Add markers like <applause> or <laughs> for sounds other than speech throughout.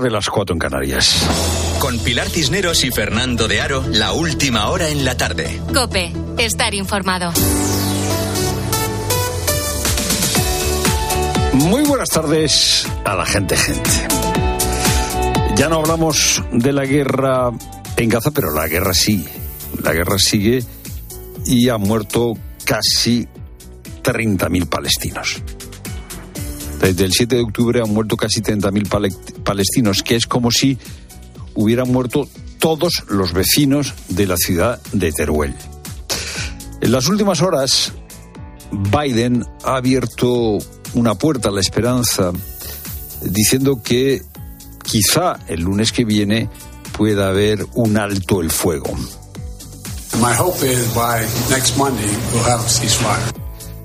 de las cuatro en Canarias. Con Pilar Cisneros y Fernando de Aro, la última hora en la tarde. Cope, estar informado. Muy buenas tardes a la gente, gente. Ya no hablamos de la guerra en Gaza, pero la guerra sigue. La guerra sigue y han muerto casi 30.000 palestinos. Desde el 7 de octubre han muerto casi 30.000 palestinos, que es como si hubieran muerto todos los vecinos de la ciudad de Teruel. En las últimas horas, Biden ha abierto una puerta a la esperanza diciendo que quizá el lunes que viene pueda haber un alto el fuego. My hope is by next Monday we'll have a ceasefire.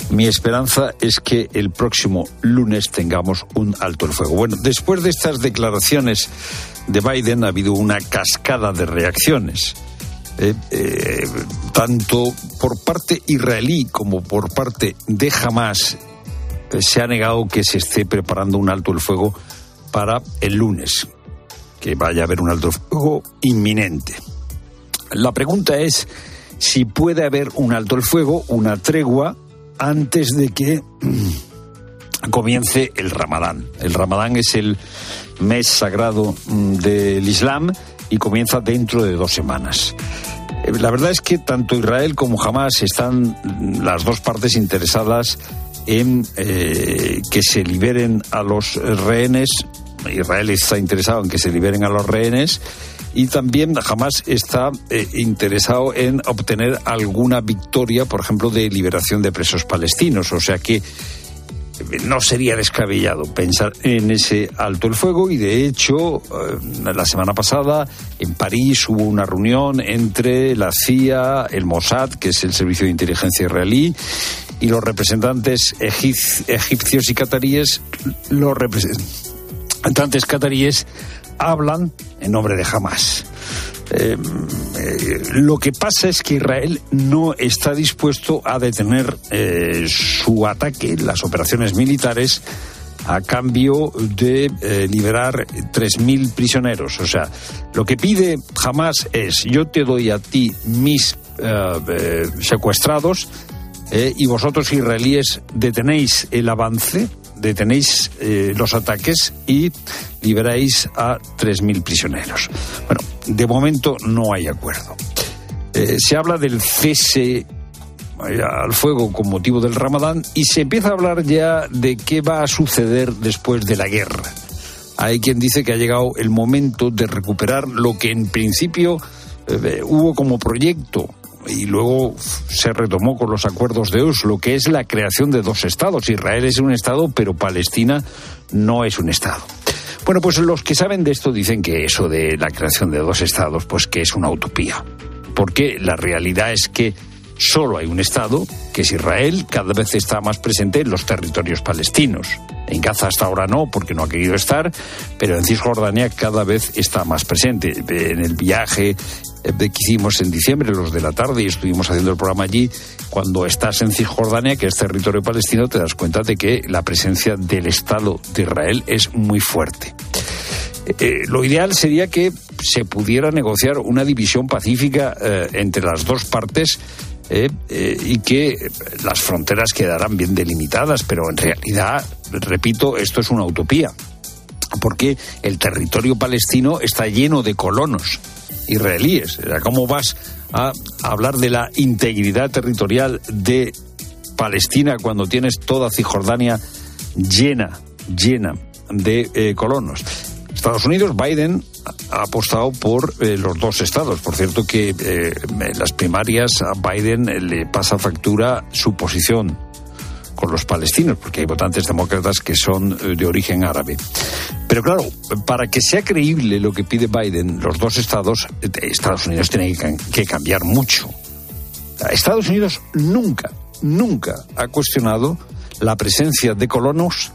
Mi esperanza es que el próximo lunes tengamos un alto el fuego. Bueno, después de estas declaraciones de Biden ha habido una cascada de reacciones. Eh, eh, tanto por parte israelí como por parte de Hamas eh, se ha negado que se esté preparando un alto el fuego para el lunes, que vaya a haber un alto el fuego inminente. La pregunta es si puede haber un alto el fuego, una tregua antes de que comience el Ramadán. El Ramadán es el mes sagrado mm, del Islam y comienza dentro de dos semanas. Eh, la verdad es que tanto Israel como Hamas están mm, las dos partes interesadas en eh, que se liberen a los rehenes. Israel está interesado en que se liberen a los rehenes y también jamás está eh, interesado en obtener alguna victoria, por ejemplo, de liberación de presos palestinos. O sea que eh, no sería descabellado pensar en ese alto el fuego y de hecho eh, la semana pasada en París hubo una reunión entre la CIA, el Mossad, que es el servicio de inteligencia israelí, y los representantes egipcios y cataríes, los representantes cataríes hablan en nombre de Hamas. Eh, eh, lo que pasa es que Israel no está dispuesto a detener eh, su ataque, las operaciones militares, a cambio de liberar 3.000 prisioneros. O sea, lo que pide Hamas es, yo te doy a ti mis secuestrados y vosotros israelíes detenéis el avance detenéis eh, los ataques y liberáis a 3.000 prisioneros. Bueno, de momento no hay acuerdo. Eh, se habla del cese eh, al fuego con motivo del Ramadán y se empieza a hablar ya de qué va a suceder después de la guerra. Hay quien dice que ha llegado el momento de recuperar lo que en principio hubo como proyecto y luego se retomó con los acuerdos de Oslo, que es la creación de dos estados. Israel es un estado, pero Palestina no es un estado. Bueno, pues los que saben de esto dicen que eso de la creación de dos estados, pues que es una utopía. Porque la realidad es que solo hay un Estado, que es Israel, cada vez está más presente en los territorios palestinos. En Gaza hasta ahora no, porque no ha querido estar, pero en Cisjordania cada vez está más presente. En el viaje eh, que hicimos en diciembre, los de la tarde, y estuvimos haciendo el programa allí, cuando estás en Cisjordania, que es territorio palestino, te das cuenta de que la presencia del Estado de Israel es muy fuerte. Eh, eh, lo ideal sería que se pudiera negociar una división pacífica entre las dos partes y que las fronteras quedaran bien delimitadas, pero en realidad, repito, esto es una utopía, porque el territorio palestino está lleno de colonos israelíes. ¿Cómo vas a hablar de la integridad territorial de Palestina cuando tienes toda Cisjordania llena, llena de eh, colonos? Estados Unidos, Biden ha apostado por eh, los dos estados. Por cierto que eh, en las primarias a Biden le pasa factura su posición con los palestinos, porque hay votantes demócratas que son eh, de origen árabe. Pero claro, para que sea creíble lo que pide Biden, los dos estados, eh, Estados Unidos tiene que cambiar mucho. Estados Unidos nunca, nunca ha cuestionado la presencia de colonos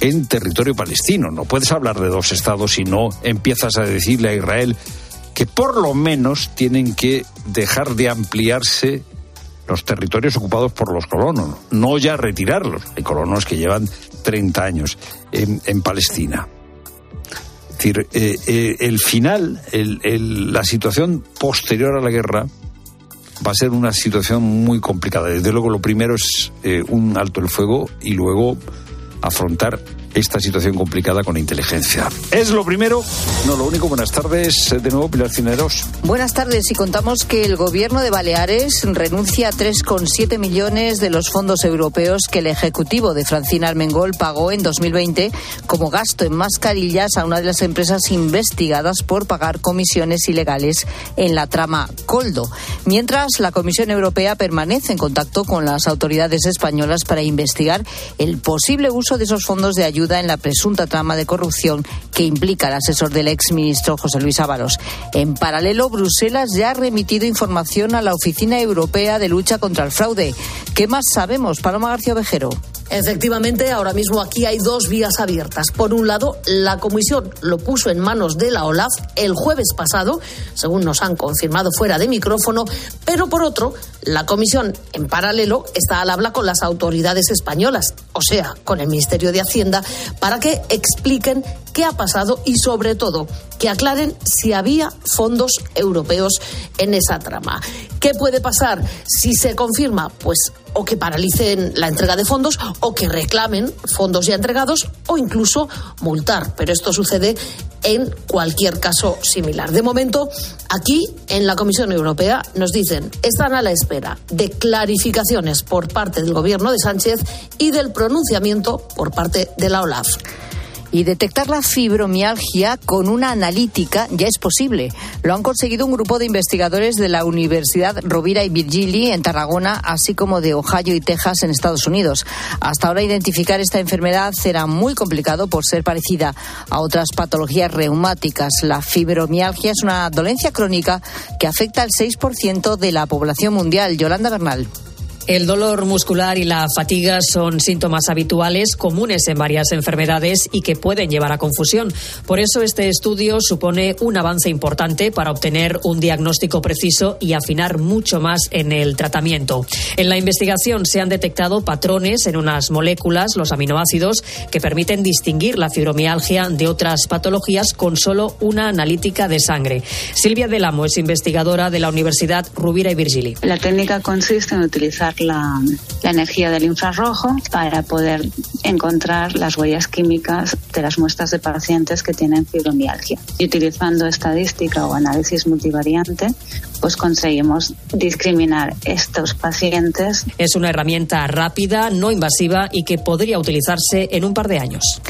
en territorio palestino. No puedes hablar de dos estados si no empiezas a decirle a Israel que por lo menos tienen que dejar de ampliarse los territorios ocupados por los colonos, no ya retirarlos. Hay colonos que llevan 30 años en, Palestina. decir, eh, eh, el final, la situación posterior a la guerra va a ser una situación muy complicada. Desde luego, lo primero es eh, un alto el fuego y luego afrontar esta situación complicada con inteligencia. Es lo primero, no lo único. Buenas tardes, de nuevo Pilar Cineros. Buenas tardes y contamos que el gobierno de Baleares renuncia a 3,7 millones de los fondos europeos que el ejecutivo de Francina Armengol pagó en 2020 como gasto en mascarillas a una de las empresas investigadas por pagar comisiones ilegales en la trama Coldo. Mientras, la Comisión Europea permanece en contacto con las autoridades españolas para investigar el posible uso de esos fondos de ayuda en la presunta trama de corrupción que implica al asesor del exministro José Luis Ábalos. En paralelo, Bruselas ya ha remitido información a la Oficina Europea de Lucha contra el Fraude. ¿Qué más sabemos, Paloma García Vejero? Efectivamente, ahora mismo aquí hay dos vías abiertas. Por un lado, la Comisión lo puso en manos de la OLAF el jueves pasado, según nos han confirmado fuera de micrófono, pero por otro, la Comisión, en paralelo, está al habla con las autoridades españolas, o sea, con el Ministerio de Hacienda, para que expliquen qué ha pasado y, sobre todo, que aclaren si había fondos europeos en esa trama. ¿Qué puede pasar si se confirma? Pues o que paralicen la entrega de fondos o que reclamen fondos ya entregados o incluso multar. Pero esto sucede en cualquier caso similar. De momento, aquí en la Comisión Europea nos dicen, están a la espera de clarificaciones por parte del Gobierno de Sánchez y del pronunciamiento por parte de la OLAF y detectar la fibromialgia con una analítica ya es posible. Lo han conseguido un grupo de investigadores de la Universidad Rovira y Virgili en Tarragona, así como de Ohio y Texas en Estados Unidos. Hasta ahora identificar esta enfermedad será muy complicado por ser parecida a otras patologías reumáticas. La fibromialgia es una dolencia crónica que afecta al 6% de la población mundial. Yolanda Bernal. El dolor muscular y la fatiga son síntomas habituales comunes en varias enfermedades y que pueden llevar a confusión. Por eso este estudio supone un avance importante para obtener un diagnóstico preciso y afinar mucho más en el tratamiento. En la investigación se han detectado patrones en unas moléculas, los aminoácidos, que permiten distinguir la fibromialgia de otras patologías con solo una analítica de sangre. Silvia Delamo es investigadora de la Universidad Rubira y Virgili. La técnica consiste en utilizar la, energía del infrarrojo para poder encontrar las huellas químicas de las muestras de pacientes que tienen fibromialgia. Y utilizando estadística o análisis multivariante, pues conseguimos discriminar estos pacientes. Es una herramienta rápida, no invasiva y que podría utilizarse en un par de años.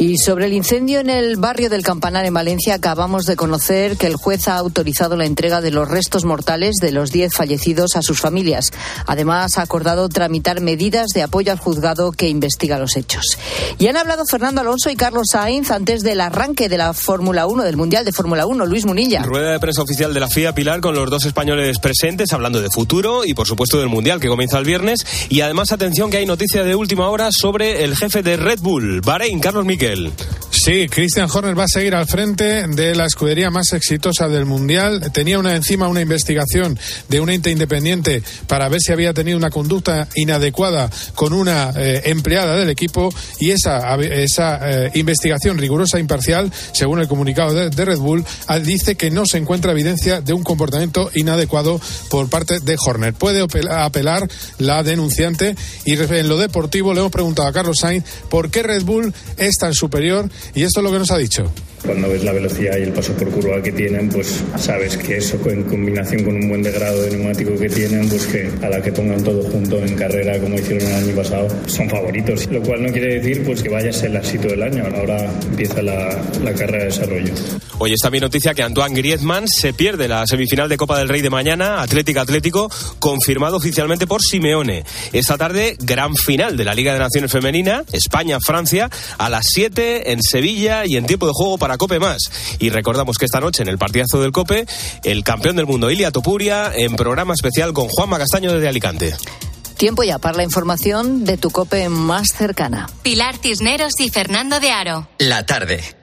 Y sobre el incendio en el barrio del Campanar en Valencia, acabamos de conocer que el juez ha autorizado la entrega de los restos mortales de los 10 fallecidos a sus familias. Además, ha acordado tramitar medidas de apoyo al juzgado que investiga los hechos. Y han hablado Fernando Alonso y Carlos Sainz antes del arranque de la Fórmula 1, del Mundial de Fórmula 1. Luis Munilla. Rueda de prensa oficial de la FIA Pilar con los dos españoles presentes, hablando de futuro y, por supuesto, del Mundial que comienza el viernes. Y además, atención que hay noticia de última hora sobre el jefe de Red Bull, Bahrein, Carlos Miquel. Sí, Christian Horner va a seguir al frente de la escudería más exitosa del Mundial. Tenía una encima una investigación de un ente independiente para ver si había tenido una conducta inadecuada con una eh, empleada del equipo y esa, esa eh, investigación rigurosa e imparcial, según el comunicado de, Red Bull, ah, dice que no se encuentra evidencia de un comportamiento inadecuado por parte de Horner. Puede apelar la denunciante y en lo deportivo le hemos preguntado a Carlos Sainz por qué Red Bull es tan superior y esto es lo que nos ha dicho. Cuando ves la velocidad y el paso por curva que tienen, pues sabes que eso en combinación con un buen degrado de neumático que tienen, pues que a la que pongan todo junto en carrera como hicieron el año pasado, son favoritos. Lo cual no quiere decir pues que vaya a ser el éxito del año. Ahora empieza la, la carrera de desarrollo. Hoy está mi noticia que Antoine Griezmann se pierde la semifinal de Copa del Rey de mañana, Atlético Atlético, confirmado oficialmente por Simeone. Esta tarde, gran final de la Liga de Naciones Femenina, España-Francia, a las 7 en Sevilla y en tiempo de juego para Cope Más. Y recordamos que esta noche en el partidazo del Cope, el campeón del mundo, Ilia Topuria, en programa especial con Juanma Castaño desde Alicante. Tiempo ya para la información de tu Cope más cercana. Pilar Cisneros y Fernando de Aro. La tarde.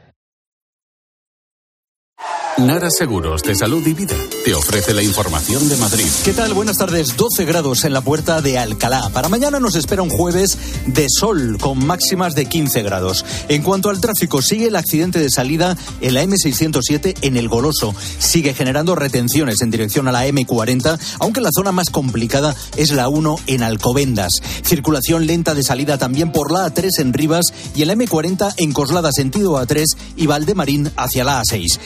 Nara Seguros de Salud y Vida te ofrece la información de Madrid. ¿Qué tal? Buenas tardes. 12 grados en la puerta de Alcalá. Para mañana nos espera un jueves de sol con máximas de 15 grados. En cuanto al tráfico, sigue el accidente de salida en la M607 en El Goloso. Sigue generando retenciones en dirección a la M40, aunque la zona más complicada es la 1 en Alcobendas. Circulación lenta de salida también por la A3 en Rivas y en la M40 en Coslada sentido A3 y Valdemarín hacia la A6.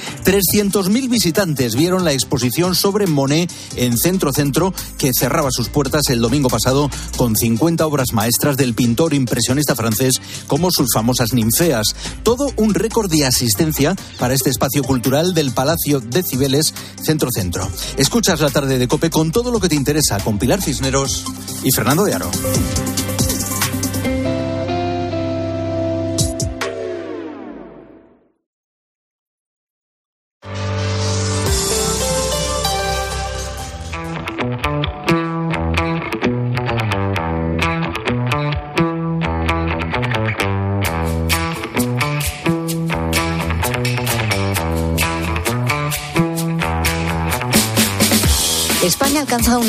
300.000 visitantes vieron la exposición sobre Monet en Centro Centro, que cerraba sus puertas el domingo pasado con 50 obras maestras del pintor impresionista francés, como sus famosas ninfeas. Todo un récord de asistencia para este espacio cultural del Palacio de Cibeles, Centro Centro. Escuchas la tarde de Cope con todo lo que te interesa con Pilar Cisneros y Fernando de Aro.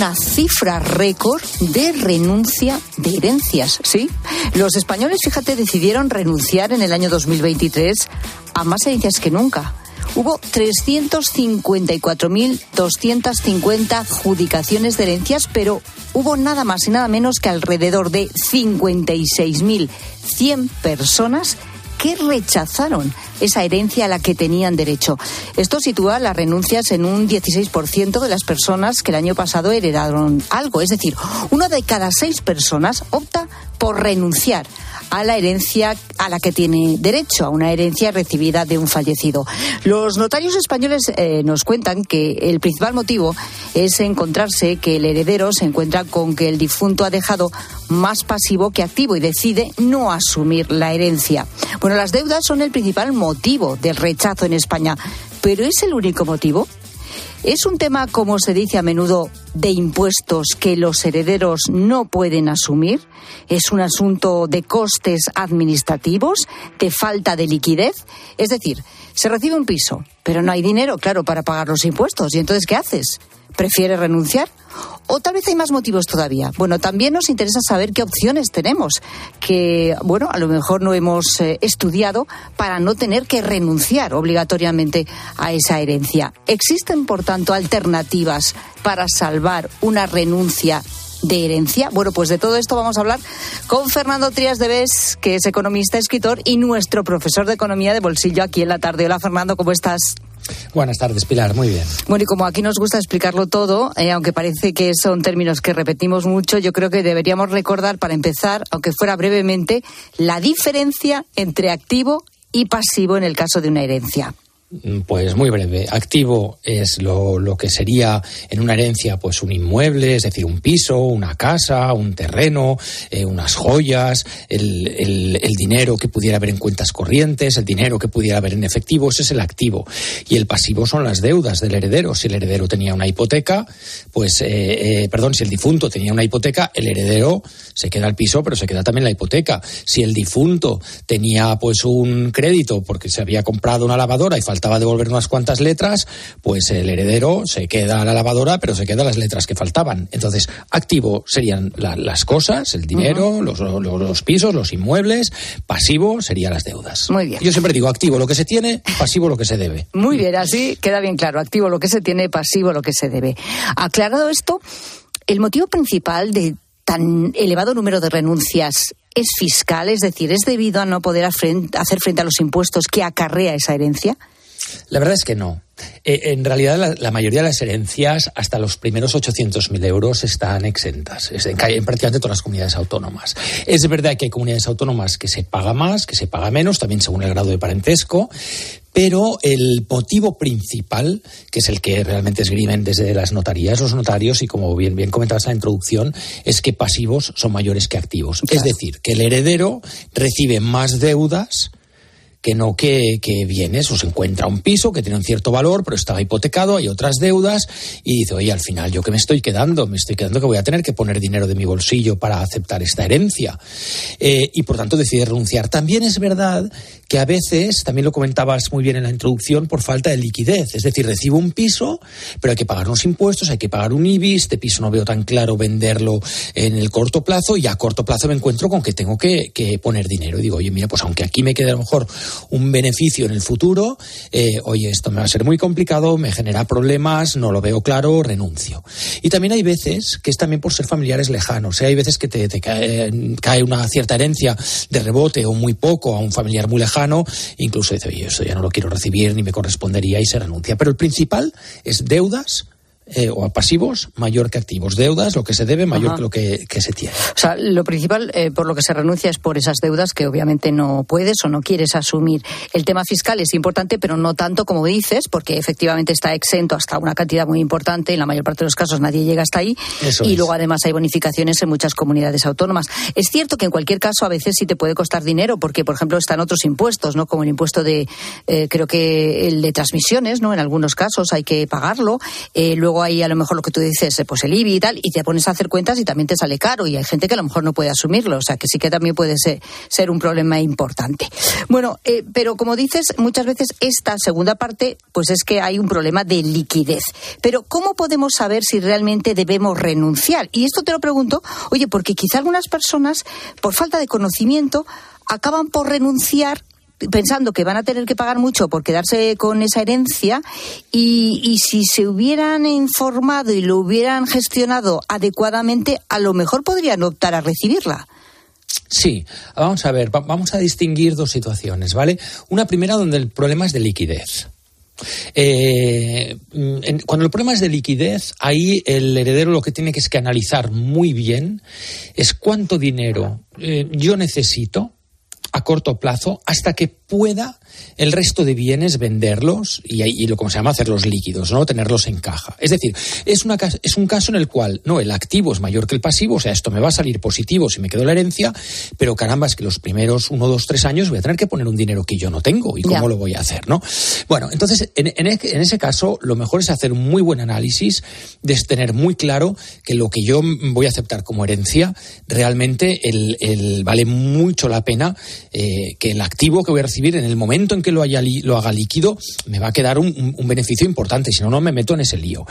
Una cifra récord de renuncia de herencias, ¿sí? Los españoles, fíjate, decidieron renunciar en el año 2023 a más herencias que nunca. Hubo 354.250 adjudicaciones de herencias, pero hubo nada más y nada menos que alrededor de 56.100 personas que rechazaron esa herencia a la que tenían derecho. Esto sitúa las renuncias en un 16% de las personas que el año pasado heredaron algo. Es decir, una de cada seis personas opta por renunciar a la herencia a la que tiene derecho, a una herencia recibida de un fallecido. Los notarios españoles eh, nos cuentan que el principal motivo es encontrarse que el heredero se encuentra con que el difunto ha dejado más pasivo que activo y decide no asumir la herencia. Las deudas son el principal motivo del rechazo en España, pero ¿es el único motivo? ¿Es un tema, como se dice a menudo, de impuestos que los herederos no pueden asumir? ¿Es un asunto de costes administrativos, de falta de liquidez? Es decir, se recibe un piso, pero no hay dinero, claro, para pagar los impuestos. ¿Y entonces qué haces? ¿Prefiere renunciar? O tal vez hay más motivos todavía. Bueno, también nos interesa saber qué opciones tenemos, que, bueno, a lo mejor no hemos eh, estudiado para no tener que renunciar obligatoriamente a esa herencia. ¿Existen, por tanto, alternativas para salvar una renuncia de herencia? Bueno, pues de todo esto vamos a hablar con Fernando Trías de Bes, que es economista, escritor y nuestro profesor de economía de bolsillo aquí en la tarde. Hola Fernando, ¿cómo estás? Buenas tardes, Pilar. Muy bien. Bueno, y como aquí nos gusta explicarlo todo, eh, aunque parece que son términos que repetimos mucho, yo creo que deberíamos recordar, para empezar, aunque fuera brevemente, la diferencia entre activo y pasivo en el caso de una herencia. Pues muy breve. Activo es lo, lo, que sería en una herencia, pues un inmueble, es decir, un piso, una casa, un terreno, eh, unas joyas, el, el, el, dinero que pudiera haber en cuentas corrientes, el dinero que pudiera haber en efectivo, ese es el activo. Y el pasivo son las deudas del heredero. Si el heredero tenía una hipoteca, pues, eh, eh, perdón, si el difunto tenía una hipoteca, el heredero se queda el piso, pero se queda también la hipoteca. Si el difunto tenía pues un crédito porque se había comprado una lavadora y faltaba devolver unas cuantas letras, pues el heredero se queda la lavadora, pero se queda las letras que faltaban. Entonces, activo serían la, las cosas, el dinero, uh -huh. los, los, los, pisos, los inmuebles, pasivo serían las deudas. Muy bien. Yo siempre digo activo lo que se tiene, pasivo lo que se debe. Muy bien, así queda bien claro, activo lo que se tiene, pasivo lo que se debe. Aclarado esto, el motivo principal de tan elevado número de renuncias es fiscal, es decir, es debido a no poder hacer frente a los impuestos que acarrea esa herencia? La verdad es que no. Eh, en realidad, la, la, mayoría de las herencias, hasta los primeros 800.000 euros, están exentas es en, en, prácticamente todas las comunidades autónomas. Es verdad que hay comunidades autónomas que se paga más, que se paga menos, también según el grado de parentesco, pero el motivo principal, que es el que realmente esgrimen desde las notarías, los notarios, y como bien, bien comentabas en la introducción, es que pasivos son mayores que activos. Claro. Es decir, que el heredero recibe más deudas que no que, que vienes o se encuentra un piso que tiene un cierto valor, pero estaba hipotecado, hay otras deudas, y dice, oye, al final, ¿yo qué me estoy quedando? Me estoy quedando que voy a tener que poner dinero de mi bolsillo para aceptar esta herencia. Eh, y por tanto decide renunciar. También es verdad que a veces, también lo comentabas muy bien en la introducción, por falta de liquidez. Es decir, recibo un piso, pero hay que pagar unos impuestos, hay que pagar un IBI, este piso no veo tan claro venderlo en el corto plazo y a corto plazo me encuentro con que tengo que, poner dinero. Y digo, oye, mira, pues aunque aquí me quede a lo mejor un beneficio en el futuro, eh, oye, esto me va a ser muy complicado, me genera problemas, no lo veo claro, renuncio. Y también hay veces que es también por ser familiares lejanos. ¿eh? Hay veces que te, cae, cae una cierta herencia de rebote o muy poco a un familiar muy lejano incluso dice, oye, eso ya no lo quiero recibir ni me correspondería y se renuncia. Pero el principal es deudas eh, o a pasivos mayor que activos. Deudas, lo que se debe, mayor que lo que, se tiene. O sea, lo principal eh, por lo que se renuncia es por esas deudas que obviamente no puedes o no quieres asumir. El tema fiscal es importante, pero no tanto como dices, porque efectivamente está exento hasta una cantidad muy importante. En la mayor parte de los casos nadie llega hasta ahí. y luego además hay bonificaciones en muchas comunidades autónomas. Es cierto que en cualquier caso a veces sí te puede costar dinero, porque por ejemplo están otros impuestos, ¿no? Como el impuesto de, eh, creo que el de transmisiones, ¿no? En algunos casos hay que pagarlo. luego hay a lo mejor lo que tú dices, eh, pues el IBI y tal, y te pones a hacer cuentas y también te sale caro y hay gente que a lo mejor no puede asumirlo, o sea que sí que también puede ser, ser un problema importante. Bueno, eh, pero como dices, muchas veces esta segunda parte, pues es que hay un problema de liquidez. Pero ¿cómo podemos saber si realmente debemos renunciar? Y esto te lo pregunto, oye, porque quizá algunas personas, por falta de conocimiento, acaban por renunciar pensando que van a tener que pagar mucho por quedarse con esa herencia y, y, si se hubieran informado y lo hubieran gestionado adecuadamente, a lo mejor podrían optar a recibirla. Sí, vamos a ver, vamos a distinguir dos situaciones, ¿vale? Una primera donde el problema es de liquidez. Eh, cuando el problema es de liquidez, ahí el heredero lo que tiene que es que analizar muy bien es cuánto dinero eh, yo necesito a corto plazo hasta que pueda el resto de bienes venderlos y, y, lo como se llama hacerlos líquidos, no tenerlos en caja. Es decir, es, una, es un caso en el cual no el activo es mayor que el pasivo, o sea, esto me va a salir positivo si me quedo la herencia, pero caramba, es que los primeros uno, dos, tres años voy a tener que poner un dinero que yo no tengo y cómo lo voy a hacer, ¿no? Bueno, entonces, en, en, en, ese caso, lo mejor es hacer un muy buen análisis, de tener muy claro que lo que yo voy a aceptar como herencia, realmente el, el vale mucho la pena eh, que el activo que voy a recibir en el momento en que lo, haya lo haga líquido, me va a quedar un, beneficio importante, si no, no me meto en ese lío.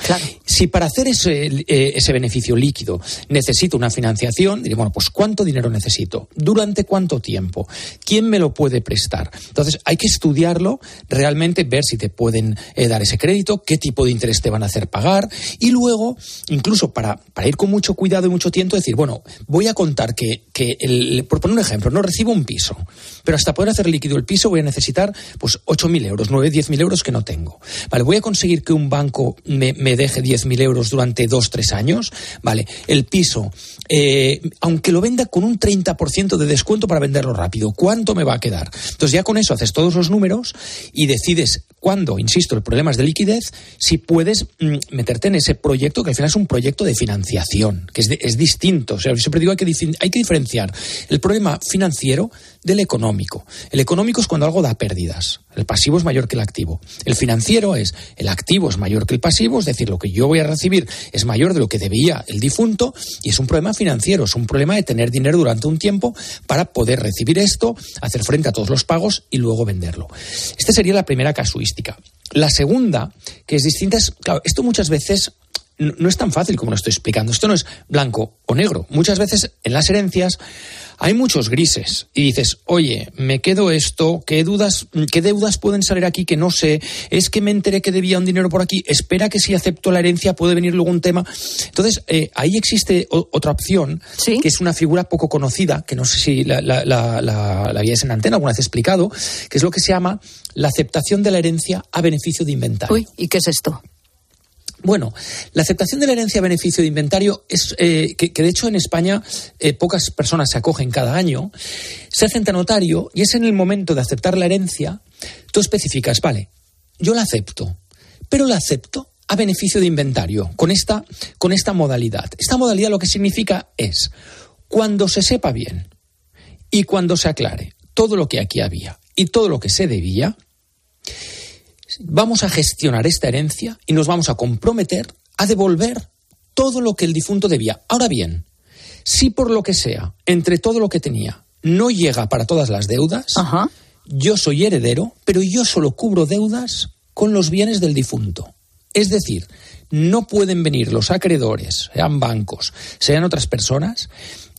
Si para hacer ese, eh, ese beneficio líquido necesito una financiación, diré, bueno, pues ¿cuánto dinero necesito? ¿Durante cuánto tiempo? ¿Quién me lo puede prestar? Entonces, hay que estudiarlo, realmente ver si te pueden eh, dar ese crédito, qué tipo de interés te van a hacer pagar, y luego, incluso para, para ir con mucho cuidado y mucho tiempo, decir, bueno, voy a contar que, que el, por poner un ejemplo, no recibo un piso, pero hasta poder hacer líquido el piso voy a necesitar pues 8.000 euros, 9, 10.000 euros que no tengo. Vale, voy a conseguir que un banco me, me deje 10.000 euros durante 2, 3 años. Vale, el piso, eh, aunque lo venda con un 30% de descuento para venderlo rápido, ¿cuánto me va a quedar? Entonces ya con eso haces todos los números y decides cuándo, insisto, el problema es de liquidez, si puedes mm, meterte en ese proyecto que al final es un proyecto de financiación, que es, es distinto. O sea, siempre digo hay que, hay que diferenciar el problema financiero del económico. El económico es cuando algo da pérdidas. El pasivo es mayor que el activo. El financiero es el activo es mayor que el pasivo, es decir, lo que yo voy a recibir es mayor de lo que debía el difunto y es un problema financiero, es un problema de tener dinero durante un tiempo para poder recibir esto, hacer frente a todos los pagos y luego venderlo. Esta sería la primera casuística. La segunda, que es distinta, es, claro, esto muchas veces no es tan fácil como lo estoy explicando. Esto no es blanco o negro. Muchas veces en las herencias hay muchos grises y dices, oye, me quedo esto, ¿qué dudas, qué deudas pueden salir aquí que no sé? Es que me enteré que debía un dinero por aquí, espera que si acepto la herencia puede venir luego un tema. Entonces, eh, ahí existe otra opción, que es una figura poco conocida, que no sé si la, la, la, la, la en antena alguna vez explicado, que es lo que se llama la aceptación de la herencia a beneficio de inventario. Uy, ¿y qué es esto? Bueno, la aceptación de la herencia a beneficio de inventario es eh, que, de hecho en España eh, pocas personas se acogen cada año. Se hace ante notario y es en el momento de aceptar la herencia, tú especificas, vale, yo la acepto, pero la acepto a beneficio de inventario, con esta, con esta modalidad. Esta modalidad lo que significa es, cuando se sepa bien y cuando se aclare todo lo que aquí había y todo lo que se debía, vamos a gestionar esta herencia y nos vamos a comprometer a devolver todo lo que el difunto debía. Ahora bien, si por lo que sea, entre todo lo que tenía, no llega para todas las deudas, yo soy heredero, pero yo solo cubro deudas con los bienes del difunto. Es decir, no pueden venir los acreedores, sean bancos, sean otras personas,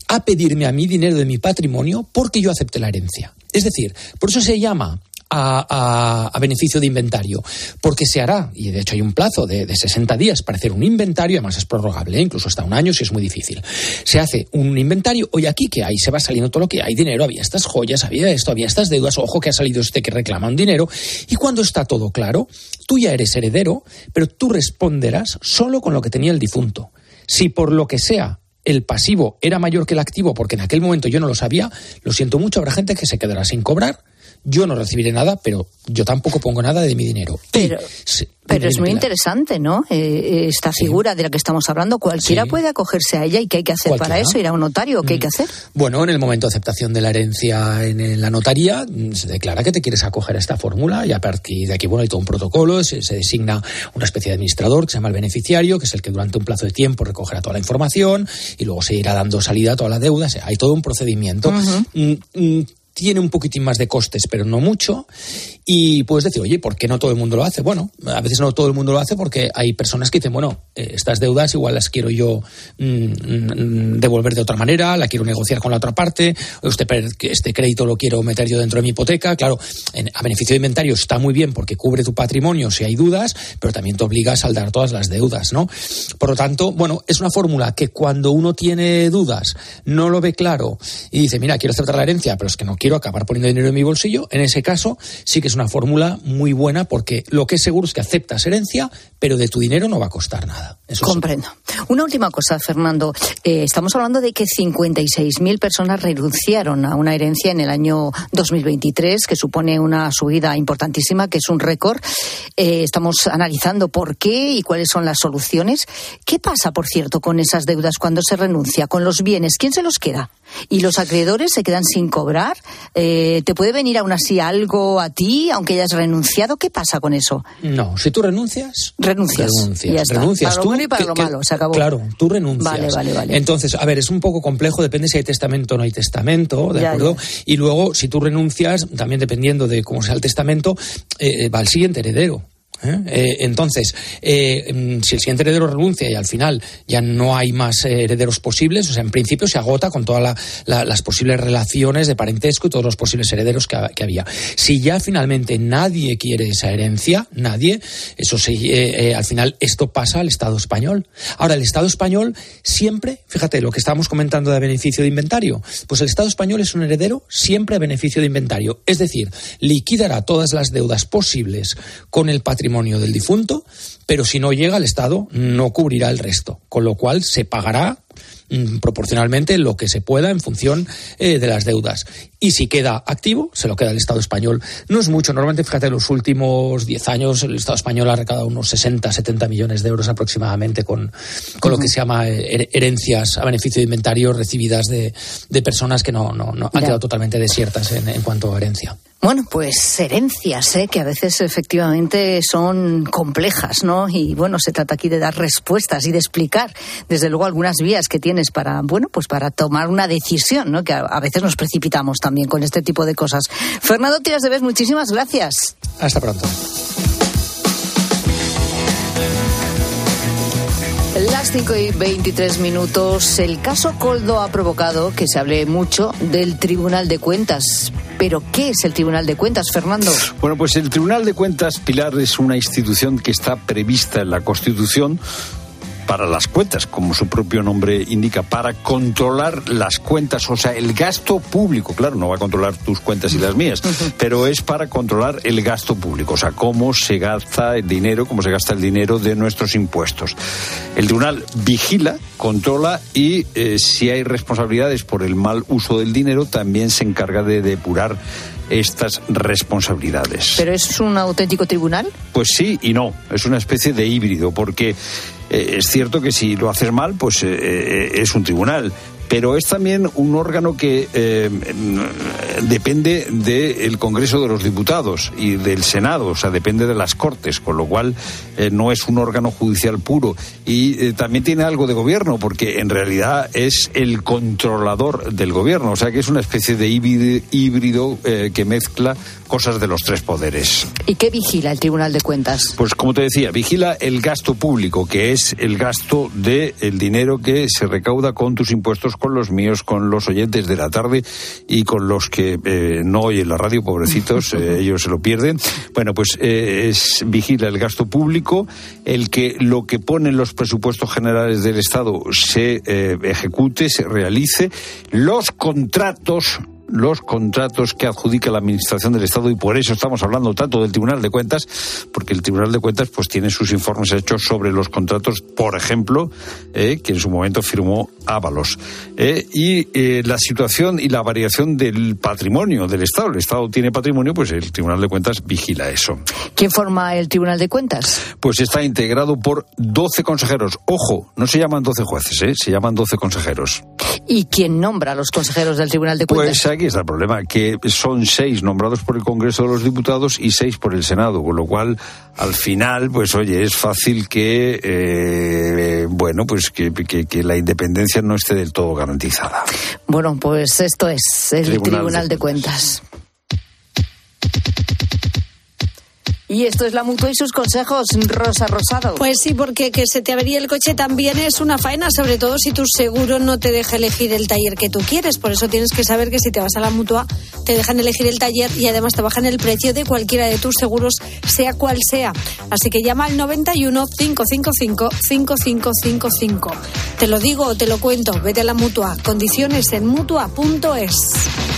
a pedirme a mí dinero de mi patrimonio porque yo acepte la herencia. Es decir, por eso se llama a, beneficio de inventario, porque se hará, y de hecho hay un plazo de, 60 días para hacer un inventario, además es prorrogable, ¿eh? incluso hasta un año si es muy difícil. Se hace un inventario, hoy aquí que hay, se va saliendo todo lo que hay, dinero, había estas joyas, había esto, había estas deudas, ojo que ha salido este que reclama un dinero, y cuando está todo claro, tú ya eres heredero, pero tú responderás solo con lo que tenía el difunto. Si por lo que sea el pasivo era mayor que el activo, porque en aquel momento yo no lo sabía, lo siento mucho, habrá gente que se quedará sin cobrar yo no recibiré nada, pero yo tampoco pongo nada de mi dinero. Pero, pero es muy interesante, ¿no? Eh, eh, esta figura de la que estamos hablando, cualquiera puede acogerse a ella y qué hay que hacer para eso, ir a un notario, ¿qué hay que mm. hacer? Bueno, en el momento de aceptación de la herencia en, la notaría, mm, se declara que te quieres acoger a esta fórmula y a partir de aquí, bueno, hay todo un protocolo, se, designa una especie de administrador que se llama el beneficiario, que es el que durante un plazo de tiempo recogerá toda la información y luego se irá dando salida a toda la deuda. hay todo un procedimiento tiene un poquitín más de costes, pero no mucho. Y puedes decir, oye, ¿por qué no todo el mundo lo hace? Bueno, a veces no todo el mundo lo hace porque hay personas que dicen, bueno, eh, estas deudas igual las quiero yo mm, mm, devolver de otra manera, la quiero negociar con la otra parte, este, este crédito lo quiero meter yo dentro de mi hipoteca. Claro, a beneficio de inventario está muy bien porque cubre tu patrimonio si hay dudas, pero también te obliga a saldar todas las deudas, ¿no? Por lo tanto, bueno, es una fórmula que cuando uno tiene dudas, no lo ve claro y dice, mira, quiero aceptar la herencia, pero es que no quiero acabar poniendo dinero en mi bolsillo, en ese caso sí que es una fórmula muy buena porque lo que es seguro es que aceptas herencia, pero de tu dinero no va a costar nada. Comprendo. Una última cosa, Fernando. Eh, estamos hablando de que 56.000 personas renunciaron a una herencia en el año 2023, que supone una subida importantísima, que es un récord. Eh, estamos analizando por qué y cuáles son las soluciones. ¿Qué pasa, por cierto, con esas deudas cuando se renuncia? ¿Con los bienes? ¿Quién se los queda? ¿Y los acreedores se quedan sin cobrar? Eh, ¿Te puede venir aún así algo a ti, aunque hayas renunciado? ¿Qué pasa con eso? No, si tú renuncias, renuncias. Renuncias, renuncias para lo bueno y para lo malo, se acabó. Claro, tú renuncias. Vale, vale, vale. Entonces, a ver, es un poco complejo, depende si hay testamento o no hay testamento, ¿de acuerdo? Y luego, si tú renuncias, también dependiendo de cómo sea el testamento, eh, va al siguiente heredero. ¿Eh? Eh, entonces, eh, mm, si el siguiente heredero renuncia y al final ya no hay más herederos posibles, o sea, en principio se agota con todas las posibles relaciones de parentesco y todos los posibles herederos que, había. Si ya finalmente nadie quiere esa herencia, nadie, eso sí, al final esto pasa al Estado español. Ahora, el Estado español siempre, fíjate, lo que estábamos comentando de beneficio de inventario, pues el Estado español es un heredero siempre a beneficio de inventario. Es decir, liquidará todas las deudas posibles con el patrimonio del difunto, pero si no llega, el Estado no cubrirá el resto, con lo cual se pagará mm, proporcionalmente lo que se pueda en función eh, de las deudas. Y si queda activo, se lo queda el Estado español. No es mucho. Normalmente, fíjate, en los últimos 10 años el Estado español ha recaudado unos 60, 70 millones de euros aproximadamente con, con lo que se llama eh, herencias a beneficio de inventario recibidas de, de personas que no, no, no han quedado totalmente desiertas en, en cuanto a herencia. Bueno, pues herencias, ¿eh? que a veces efectivamente son complejas, ¿no? Y bueno, se trata aquí de dar respuestas y de explicar, desde luego, algunas vías que tienes para, bueno, pues para tomar una decisión, ¿no? Que a, veces nos precipitamos también con este tipo de cosas. Fernando Tías de Bes, muchísimas gracias. Hasta pronto. Las 5 y 23 minutos. El caso Coldo ha provocado que se hable mucho del Tribunal de Cuentas. Pero, ¿qué es el Tribunal de Cuentas, Fernando? Bueno, pues el Tribunal de Cuentas, Pilar, es una institución que está prevista en la Constitución para las cuentas, como su propio nombre indica, para controlar las cuentas, o sea, el gasto público. Claro, no va a controlar tus cuentas y las mías, pero es para controlar el gasto público, o sea, cómo se gasta el dinero, cómo se gasta el dinero de nuestros impuestos. El tribunal vigila, controla y eh, si hay responsabilidades por el mal uso del dinero, también se encarga de depurar estas responsabilidades. ¿Pero es un auténtico tribunal? Pues sí y no, es una especie de híbrido, porque eh, es cierto que si lo haces mal, pues eh, eh, es un tribunal pero es también un órgano que eh, depende del Congreso de los Diputados y del Senado, o sea, depende de las Cortes, con lo cual eh, no es un órgano judicial puro. Y eh, también tiene algo de gobierno, porque en realidad es el controlador del gobierno, o sea, que es una especie de híbrido, híbrido que mezcla cosas de los tres poderes. ¿Y qué vigila el Tribunal de Cuentas? Pues como te decía, vigila el gasto público, que es el gasto del el dinero que se recauda con tus impuestos, con los míos, con los oyentes de la tarde y con los que eh, no oyen la radio, pobrecitos, <laughs> eh, ellos se lo pierden. Bueno, pues eh, es vigila el gasto público, el que lo que ponen los presupuestos generales del Estado se ejecute, se realice, los contratos los contratos que adjudica la Administración del Estado y por eso estamos hablando tanto del Tribunal de Cuentas, porque el Tribunal de Cuentas pues tiene sus informes hechos sobre los contratos, por ejemplo, eh, que en su momento firmó Ábalos. Eh, y eh, la situación y la variación del patrimonio del Estado. El Estado tiene patrimonio, pues el Tribunal de Cuentas vigila eso. ¿Quién forma el Tribunal de Cuentas? Pues está integrado por 12 consejeros. Ojo, no se llaman 12 jueces, se llaman 12 consejeros. ¿Y quién nombra a los consejeros del Tribunal de Cuentas? Pues aquí está el problema, que son seis nombrados por el Congreso de los Diputados y seis por el Senado, con lo cual, al final, pues oye, es fácil que, eh, bueno, pues que, la independencia no esté del todo garantizada. Bueno, pues esto es el Tribunal, de Cuentas. Y esto es la mutua y sus consejos, Rosa Rosado. Pues sí, porque que se te avería el coche también es una faena, sobre todo si tu seguro no te deja elegir el taller que tú quieres. Por eso tienes que saber que si te vas a la mutua, te dejan elegir el taller y además te bajan el precio de cualquiera de tus seguros, sea cual sea. Así que llama al 91 555 5555. Te lo digo o te lo cuento, vete a la mutua. Condiciones en mutua.es.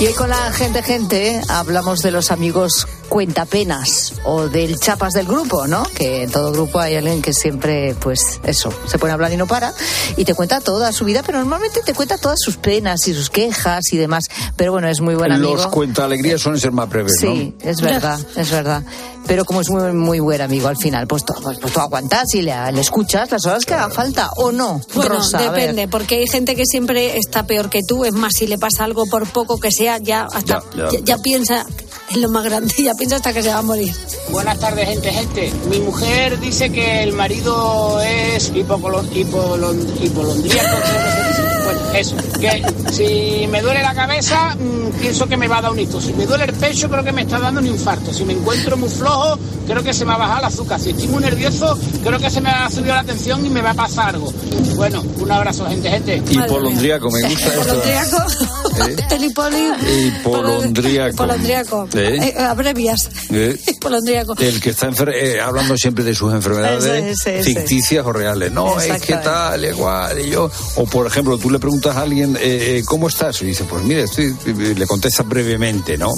Y hoy con la gente, gente, hablamos de los amigos cuentapenas o del chapas del grupo, ¿no? Que en todo grupo hay alguien que siempre, pues eso, se pone a hablar y no para y te cuenta toda su vida, pero normalmente te cuenta todas sus penas y sus quejas y demás. Pero bueno, es muy buen amigo. Los cuenta alegrías suelen ser más breves, ¿no? Sí, es verdad, es verdad. Pero como es muy, muy buen amigo al final, pues tú, pues, tú aguantas y le, escuchas las horas que haga falta, ¿o no? Bueno, depende, porque hay gente que siempre está peor que tú. Es más, si le pasa algo por poco que sea, ya hasta ya, piensa en lo más grande, ya piensa hasta que se va a morir. Buenas tardes, gente, gente. Mi mujer dice que el marido es hipocolondríaco, bueno, eso, que si me duele la cabeza, mm, pienso que me va a dar un hito. Si me duele el pecho, creo que me está dando un infarto. Si me encuentro muy flojo, creo que se me va a bajar el azúcar. Si estoy muy nervioso, creo que se me va a subir la atención y me va a pasar algo. Bueno, un abrazo, gente, gente. Hipolondríaco, me gusta. <laughs> ¿Hipolondríaco? <laughs> ¿Eh? El hipolondríaco. Hipolondríaco. ¿Eh? Eh, abrevias. ¿Eh? <laughs> El que está eh, hablando siempre de sus enfermedades ficticias o reales. No, es que tal, igual, y yo. O por ejemplo, tú le preguntas a alguien, eh, eh, ¿cómo estás? Y dice, pues mire, estoy, le contesta brevemente, ¿no?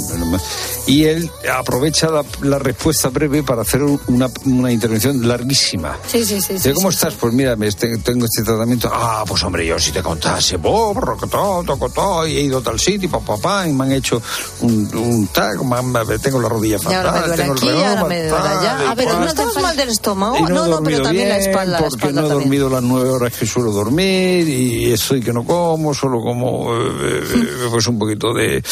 Y él aprovecha la, respuesta breve para hacer una, una intervención larguísima. Sí, sí, sí. ¿Cómo estás? Pues mira, tengo este tratamiento. Ah, pues hombre, yo si te contase, borro, todo, y he ido a tal sitio, papá, papá, y me han hecho un, un tag, tengo la rodilla fatal, tengo aquí, el me ya. A ver, ¿no estás mal del estómago? no, no, pero también la espalda. Porque no he dormido las nueve horas que suelo dormir y estoy que no como, solo como eh, eh, <laughs> pues un poquito de,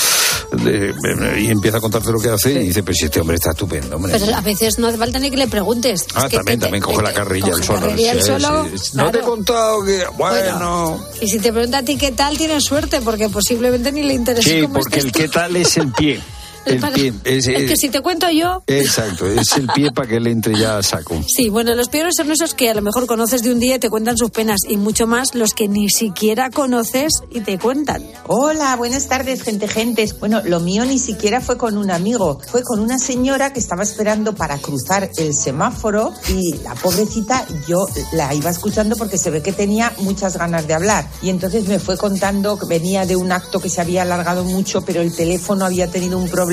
y empieza a contarte lo que hace y dice, pues si este hombre está estupendo, hombre. Pero a veces no hace falta ni que le preguntes. Ah, también, también coge la carrilla el solo. No te he contado que, bueno. Y si te pregunta a ti qué tal, tienes suerte, porque posiblemente ni le interesa. Sí, porque el qué tal es el pie. <laughs> El pie. Es, que si te cuento yo. Exacto, es el pie para que le entre ya a saco. Sí, bueno, los peores son esos que a lo mejor conoces de un día y te cuentan sus penas, y mucho más los que ni siquiera conoces y te cuentan. Hola, buenas tardes, gente, gentes. Bueno, lo mío ni siquiera fue con un amigo, fue con una señora que estaba esperando para cruzar el semáforo y la pobrecita yo la iba escuchando porque se ve que tenía muchas ganas de hablar. Y entonces me fue contando que venía de un acto que se había alargado mucho, pero el teléfono había tenido un problema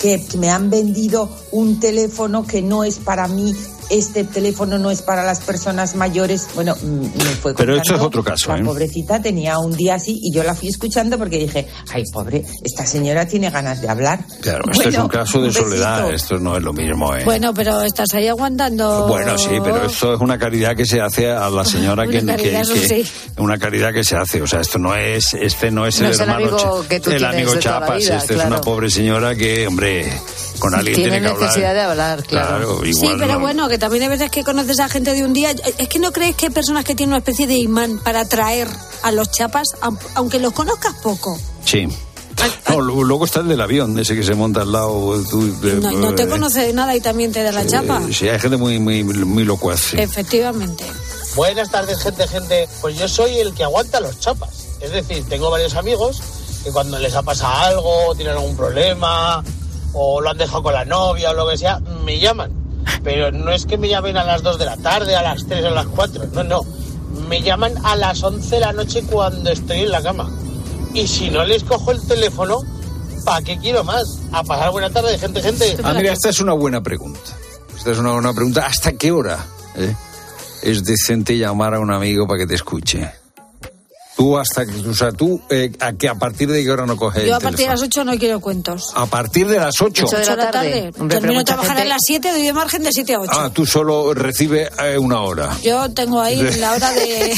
que me han vendido un teléfono que no es para mí este teléfono no es para las personas mayores. Bueno, mm, me fue Pero esto es otro caso, La ¿eh? pobrecita tenía un día así y yo la fui escuchando porque dije, ay, pobre, esta señora tiene ganas de hablar. Claro, esto es Bueno, un caso de un soledad, esto no es lo mismo. ¿eh? Bueno, pero estás ahí aguantando. Bueno, sí, pero esto es una caridad que se hace a la señora que, Una que- caridad, eso que- sí. una caridad que se hace, o sea, esto no es este no es No el es el hermano amigo Cha- que tú el amigo Chapas, vida, este es claro. una pobre señora que, hombre, con alguien Tiene tiene, que hablar. necesidad de hablar, claro. Sí, igual pero no. bueno, que también hay veces que conoces a gente de un día. Es que no crees que hay personas que tienen una especie de imán para atraer a los chapas, aun- aunque los conozcas poco. Sí. <laughs> No, lu- luego está el del avión, ese que se monta al lado. tú, de- No, no te eh, conoce de nada y también te da la chapa. eh, Sí, hay gente muy, muy, muy locuaz. sí. Efectivamente. Buenas tardes, gente, gente. Pues yo soy el que aguanta los chapas. Es decir, tengo varios amigos que cuando les ha pasado algo, tienen algún problema, o lo han dejado con la novia o lo que sea, me llaman. Pero no es que me llamen a las 2 de la tarde, a las 3 o a las 4. No, no. Me llaman a las 11 de la noche cuando estoy en la cama. Y si no les cojo el teléfono, ¿para qué quiero más? A pasar buena tarde, gente, gente. Ah, mira, esta es una buena pregunta. Esta es una buena pregunta. ¿Hasta qué hora eh, es decente llamar a un amigo para que te escuche? Tú hasta, o sea, tú eh, a que a partir de qué hora no coges Yo a partir de las 8 no quiero cuentos. A partir de las 8. Ocho de la tarde. Hombre, Termino de trabajar gente- a las 7, doy de margen de 7 a 8. Ah, tú solo recibes eh, una hora. Yo tengo ahí <laughs> la hora de.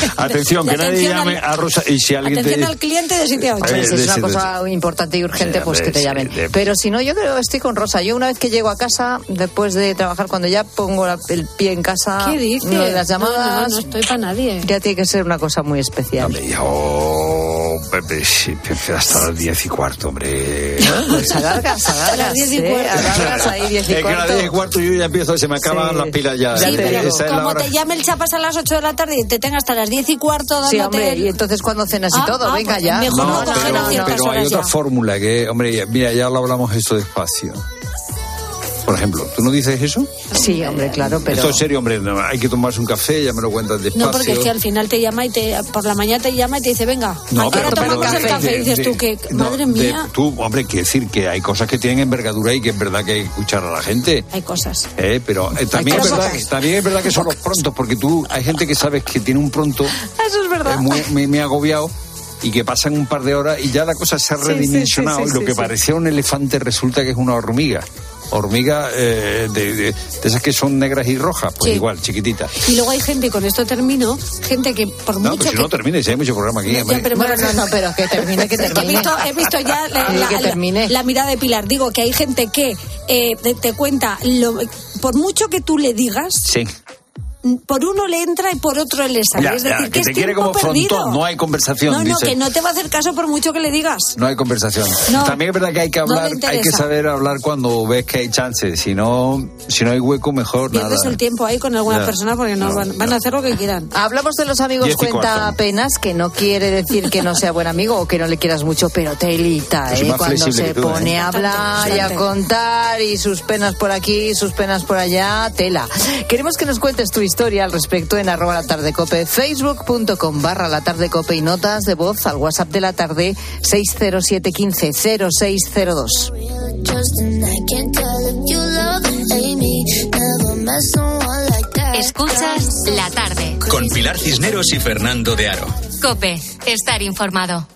<laughs> Atención, que nadie atención llame al- a Rosa y si alguien Atención te... al cliente de 7 a 8. Eh, Pues de es una cosa importante y urgente, Sí, pues que te sí, llamen. de- Pero si no, yo creo que estoy con Rosa. Yo una vez que llego a casa, después de trabajar, cuando ya pongo la- el pie en casa, ¿Qué dices? lo de las No, no, llamadas, no estoy para nadie. ya tiene que ser una cosa muy especial. Hombre, yo... Pepe, sí, Pepe, hasta las 10 y cuarto, hombre. <laughs> Pues alargas, alargas. las diez y ¿eh? cuarto. Alargas ahí 10 y Es que a las cuarto. 10 y cuarto yo ya empiezo, se me acaban Sí. las pilas ya. Sí, te pero como hora. te llame el chapas a las 8 de la tarde y te tenga hasta las 10 y cuarto dándote Sí, hombre, el- y entonces cuando cenas y Ah, todo, ah, venga pues ya. mejor No, no pero, ciertas pero hay otra ya. fórmula que, hombre, ya- mira, ya lo hablamos esto despacio. Por ejemplo, ¿tú no dices eso? Sí, hombre, claro, pero... Esto es serio, hombre, no, hay que tomarse un café, ya me lo cuentas despacio. No, porque es que al final te llama y te, por la mañana te llama y te dice, venga, No, ¿a qué hora pero- tomamos pero el café? de- y dices de- tú que, no, madre de- mía, tú, hombre, quiere decir que hay cosas que tienen envergadura y que es verdad que hay que escuchar a la gente. hay cosas. Eh, pero eh, también, es verdad, que- también es verdad que son los prontos, porque tú, hay gente que sabes que tiene un pronto Eso es verdad. eh, muy, agobiado y que pasan un par de horas y ya la cosa se ha sí, redimensionado sí, sí, y lo que parecía un elefante resulta que es una hormiga. Hormiga eh, de, de- de esas que son negras y rojas, pues Sí. igual, chiquitita. Y luego hay gente, con esto termino, gente que por No, mucho pues si que... no termines, hay mucho programa aquí. Ya, hombre. pero Bueno, no, no, pero que termine, que que <laughs> he termine. visto, he visto ya la, Sí, la- que la- termine. la mirada de Pilar. Digo que hay gente que eh, te, te cuenta, lo- por mucho que tú le digas, Sí. Por uno le entra y por otro le sale. Ya, es ya, decir, que que te quiere como perdido. frontón, no hay conversación, No, no, dice. que no te va a hacer caso por mucho que le digas. No hay conversación. No. También es verdad que hay que No hablar, hay que saber hablar cuando ves que hay chances. Si no, si no hay hueco, mejor Pierdes nada. el tiempo ahí con algunas Ya. personas porque no, No, van, van a hacer lo que quieran. Hablamos de los amigos cuenta apenas, que no quiere decir que no sea buen amigo o que no le quieras mucho, pero telita, soy ¿eh? Cuando se tú, ¿eh? pone a hablar y a contar y sus penas por aquí, sus penas por allá, tela. Queremos que nos cuentes tu historia al respecto en arroba la tarde cope, facebook.com barra la tarde cope y notas de voz al WhatsApp de la tarde 60715 0602. Escuchas la tarde. Con Pilar Cisneros y Fernando de Aro. Cope, estar informado.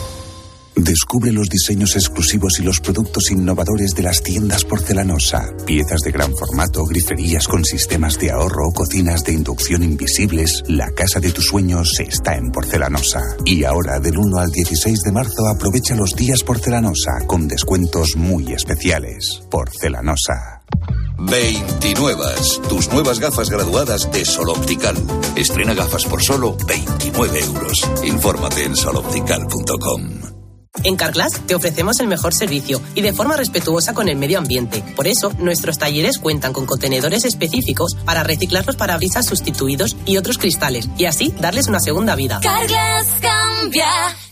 Descubre los diseños exclusivos y los productos innovadores de las tiendas porcelanosa. Piezas de gran formato, griferías con sistemas de ahorro, cocinas de inducción invisibles. La casa de tus sueños está en porcelanosa. Y ahora, del 1 al 16 de marzo, aprovecha los días porcelanosa con descuentos muy especiales. Porcelanosa. 29. Tus nuevas gafas graduadas de Sol Optical. Estrena gafas por solo 29 euros. Infórmate en soloptical.com. En Carglass te ofrecemos el mejor servicio y de forma respetuosa con el medio ambiente. Por eso, nuestros talleres cuentan con contenedores específicos para reciclar los parabrisas sustituidos y otros cristales y así darles una segunda vida. Carglass cambia,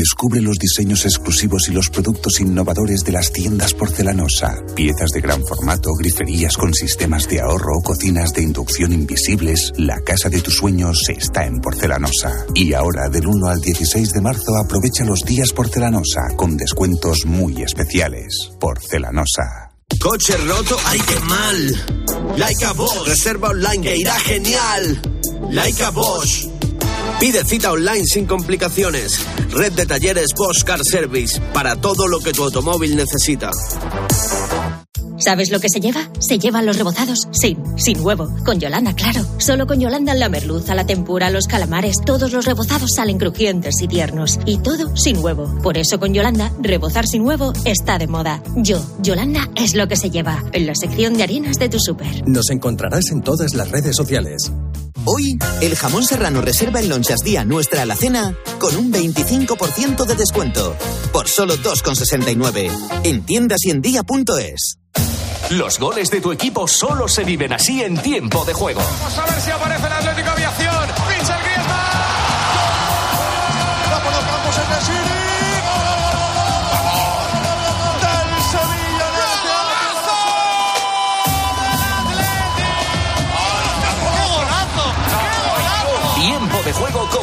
Descubre los diseños exclusivos y los productos innovadores de las tiendas porcelanosa. Piezas de gran formato, griferías con sistemas de ahorro, cocinas de inducción invisibles. La casa de tus sueños está en porcelanosa. Y ahora, del 1 al 16 de marzo, aprovecha los días porcelanosa con descuentos muy especiales. Porcelanosa. Coche roto, ay qué mal. Laika Bosch, reserva online que irá genial. Laika Bosch. Pide cita online sin complicaciones. Red de talleres Bosch Car Service para todo lo que tu automóvil necesita. ¿Sabes lo que se lleva? Se llevan los rebozados sin, sin huevo. Con Yolanda, claro. Solo con Yolanda la merluza, la tempura, los calamares, todos los rebozados salen crujientes y tiernos. Y todo sin huevo. Por eso con Yolanda, rebozar sin huevo está de moda. Yo, Yolanda, es lo que se lleva. En la sección de harinas de tu súper. Nos encontrarás en todas las redes sociales. Hoy, el jamón serrano reserva en Lonchas Día nuestra alacena con un 25% de descuento. Por solo 2,69. En tiendas y en día.es. Los goles de tu equipo solo se viven así en tiempo de juego. Vamos a ver si aparece el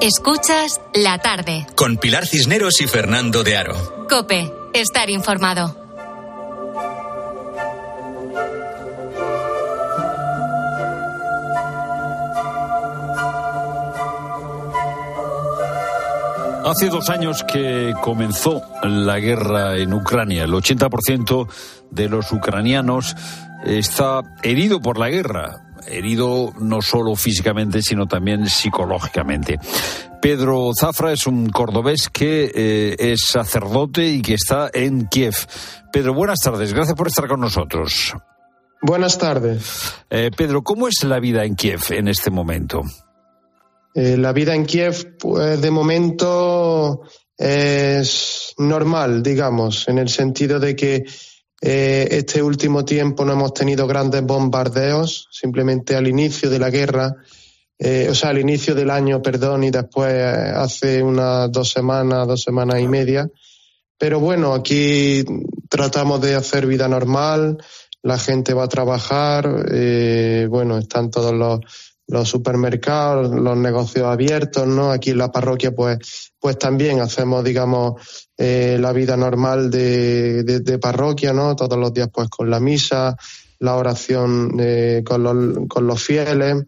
Escuchas la tarde. Con Pilar Cisneros y Fernando de Aro. Cope, estar informado. Hace dos años que comenzó la guerra en Ucrania. El 80% de los ucranianos está herido por la guerra. Herido no solo físicamente, sino también psicológicamente. Pedro Zafra es un cordobés que eh, es sacerdote y que está en Kiev. Pedro, buenas tardes. Gracias por estar con nosotros. Buenas tardes. Eh, Pedro, ¿cómo es la vida en Kiev en este momento? Eh, la vida en Kiev, pues, de momento es normal, digamos, en el sentido de que eh, este último tiempo no hemos tenido grandes bombardeos, simplemente al inicio de la guerra, eh, o sea, al inicio del año, perdón, y después eh, hace unas dos semanas, dos semanas y media. Pero bueno, aquí tratamos de hacer vida normal, la gente va a trabajar, eh, bueno, están todos los, los supermercados, los negocios abiertos, ¿no? Aquí en la parroquia, pues, pues también hacemos, digamos, eh, la vida normal de, de, de, parroquia, ¿no? Todos los días, pues, con la misa, la oración eh, con, los, con los fieles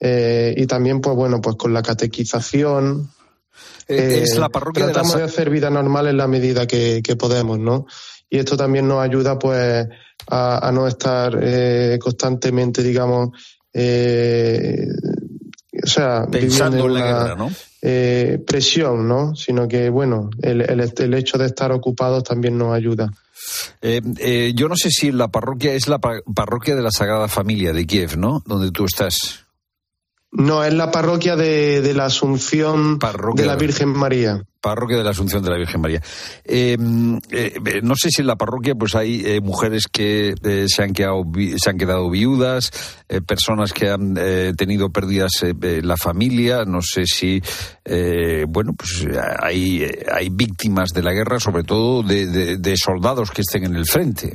eh, y también, pues, bueno, pues con la catequización. es la parroquia tratamos de, hacer vida normal en la medida que, que podemos, ¿no? Y esto también nos ayuda, pues, a, a no estar constantemente, digamos, eh, o sea, pensando en la una, guerra, ¿no? Eh, presión, ¿no? Sino que, bueno, el, el, el, hecho de estar ocupados también nos ayuda. Eh, eh, yo no sé si la parroquia es la pa parroquia de la Sagrada Familia de Kiev, ¿no? Donde tú estás. No, es la parroquia de, la Asunción de la Virgen María. Parroquia de la Asunción de la Virgen María. Eh, eh, no sé si en la parroquia pues hay eh, mujeres que se, han quedado, se han quedado viudas, personas que han tenido pérdidas la familia, no sé si, bueno, pues hay, hay víctimas de la guerra, sobre todo de soldados que estén en el frente.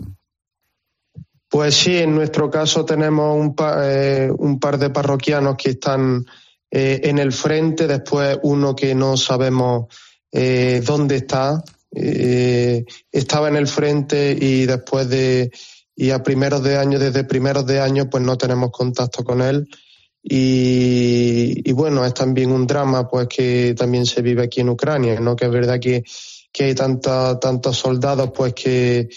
Pues sí, en nuestro caso tenemos un, eh, un par de parroquianos que están eh, en el frente, después uno que no sabemos eh, dónde está. estaba en el frente y después de y a primeros de año, desde primeros de año, pues no tenemos contacto con él. Y, y, bueno, es también un drama pues que también se vive aquí en Ucrania, ¿no? Que es verdad que, que hay tanta, tantos soldados pues que,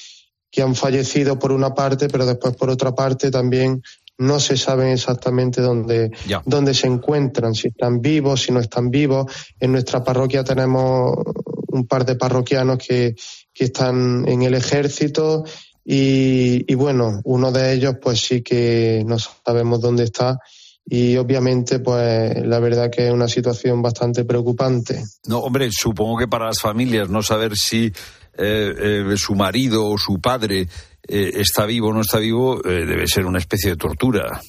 que han fallecido por una parte, pero después por otra parte también no se sabe exactamente dónde, dónde se encuentran, si están vivos, si no están vivos. En nuestra parroquia tenemos un par de parroquianos que, que están en el ejército y, y, bueno, uno de ellos pues sí que no sabemos dónde está y obviamente pues la verdad que es una situación bastante preocupante. No, hombre, supongo que para las familias no saber si eh, eh, su marido o su padre eh, está vivo o no está vivo, debe ser una especie de tortura.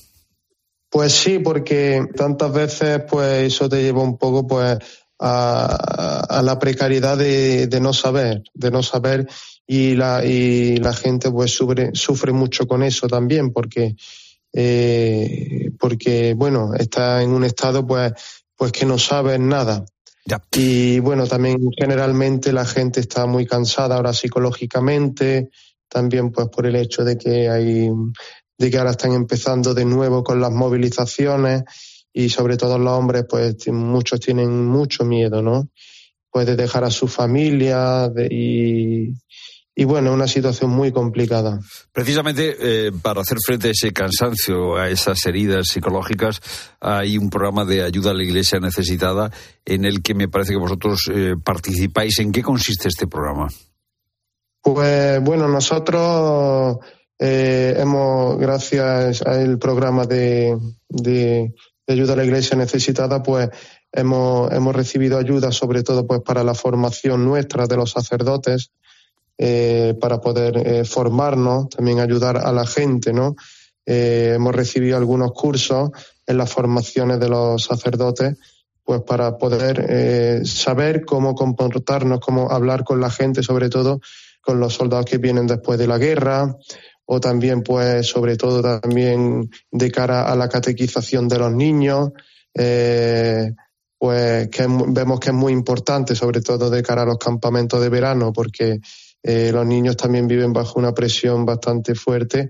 Pues sí, porque tantas veces pues eso te lleva un poco pues a, la precariedad de, no saber, de no saber y la, y la gente pues sufre, sufre mucho con eso también porque porque bueno está en un estado pues pues que no sabe nada y bueno, también generalmente la gente está muy cansada ahora psicológicamente, también pues por el hecho de que hay, de que ahora están empezando de nuevo con las movilizaciones y sobre todo los hombres pues muchos tienen mucho miedo, ¿no? Pues de dejar a su familia y, y bueno, una situación muy complicada. Precisamente eh, para hacer frente a ese cansancio, a esas heridas psicológicas, hay un programa de ayuda a la Iglesia necesitada en el que me parece que vosotros eh, participáis. ¿En qué consiste este programa? Pues bueno, nosotros eh, hemos, gracias al programa de, de, de, ayuda a la Iglesia necesitada, pues hemos, hemos recibido ayuda sobre todo pues para la formación nuestra de los sacerdotes eh, para poder eh, formarnos, también ayudar a la gente, ¿no? Eh, hemos recibido algunos cursos en las formaciones de los sacerdotes, pues para poder saber cómo comportarnos, cómo hablar con la gente, sobre todo con los soldados que vienen después de la guerra, o también, pues, sobre todo también de cara a la catequización de los niños, pues que vemos que es muy importante, sobre todo de cara a los campamentos de verano, porque eh, los niños también viven bajo una presión bastante fuerte,